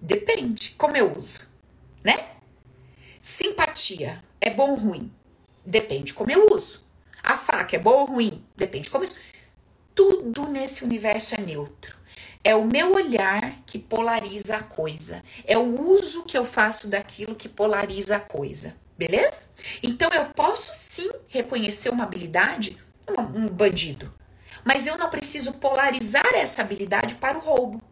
Speaker 1: Depende como eu uso, né? Simpatia é bom ou ruim? Depende como eu uso. A faca é boa ou ruim? Depende como eu uso. Tudo nesse universo é neutro. É o meu olhar que polariza a coisa. É o uso que eu faço daquilo que polariza a coisa. Beleza? Então eu posso sim reconhecer uma habilidade, um, bandido, mas eu não preciso polarizar essa habilidade para o roubo.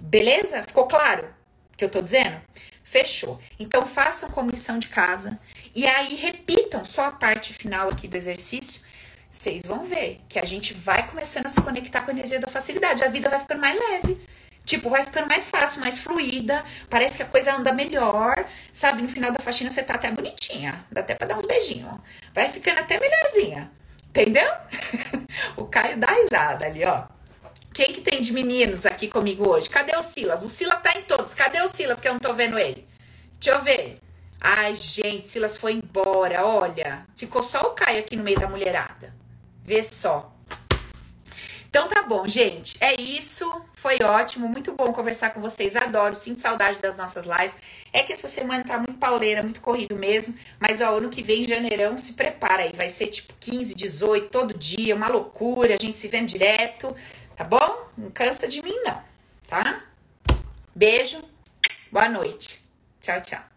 Speaker 1: Beleza? Ficou claro o que eu tô dizendo? Fechou. Então façam como lição de casa e aí repitam só a parte final aqui do exercício. Vocês vão ver que a gente vai começando a se conectar com a energia da facilidade. A vida vai ficando mais leve. Tipo, vai ficando mais fácil, mais fluida. Parece que a coisa anda melhor. Sabe? No final da faxina você tá até bonitinha. Dá até pra dar uns beijinhos. Vai ficando até melhorzinha. Entendeu? o Caio dá risada ali, ó. Quem que tem de meninos aqui comigo hoje? Cadê o Silas? O Silas tá em todos. Cadê o Silas que eu não tô vendo ele? Deixa eu ver. Ai, gente, Silas foi embora. Olha, ficou só o Caio aqui no meio da mulherada. Vê só. Então tá bom, gente. É isso. Foi ótimo, muito bom conversar com vocês. Adoro, sinto saudade das nossas lives. É que essa semana tá muito pauleira, muito corrido mesmo. Mas ó, ano que vem, janeirão, se prepara aí. Vai ser tipo 15, 18, todo dia, uma loucura. A gente se vendo direto, tá bom? Não cansa de mim, não, tá? Beijo, boa noite. Tchau, tchau.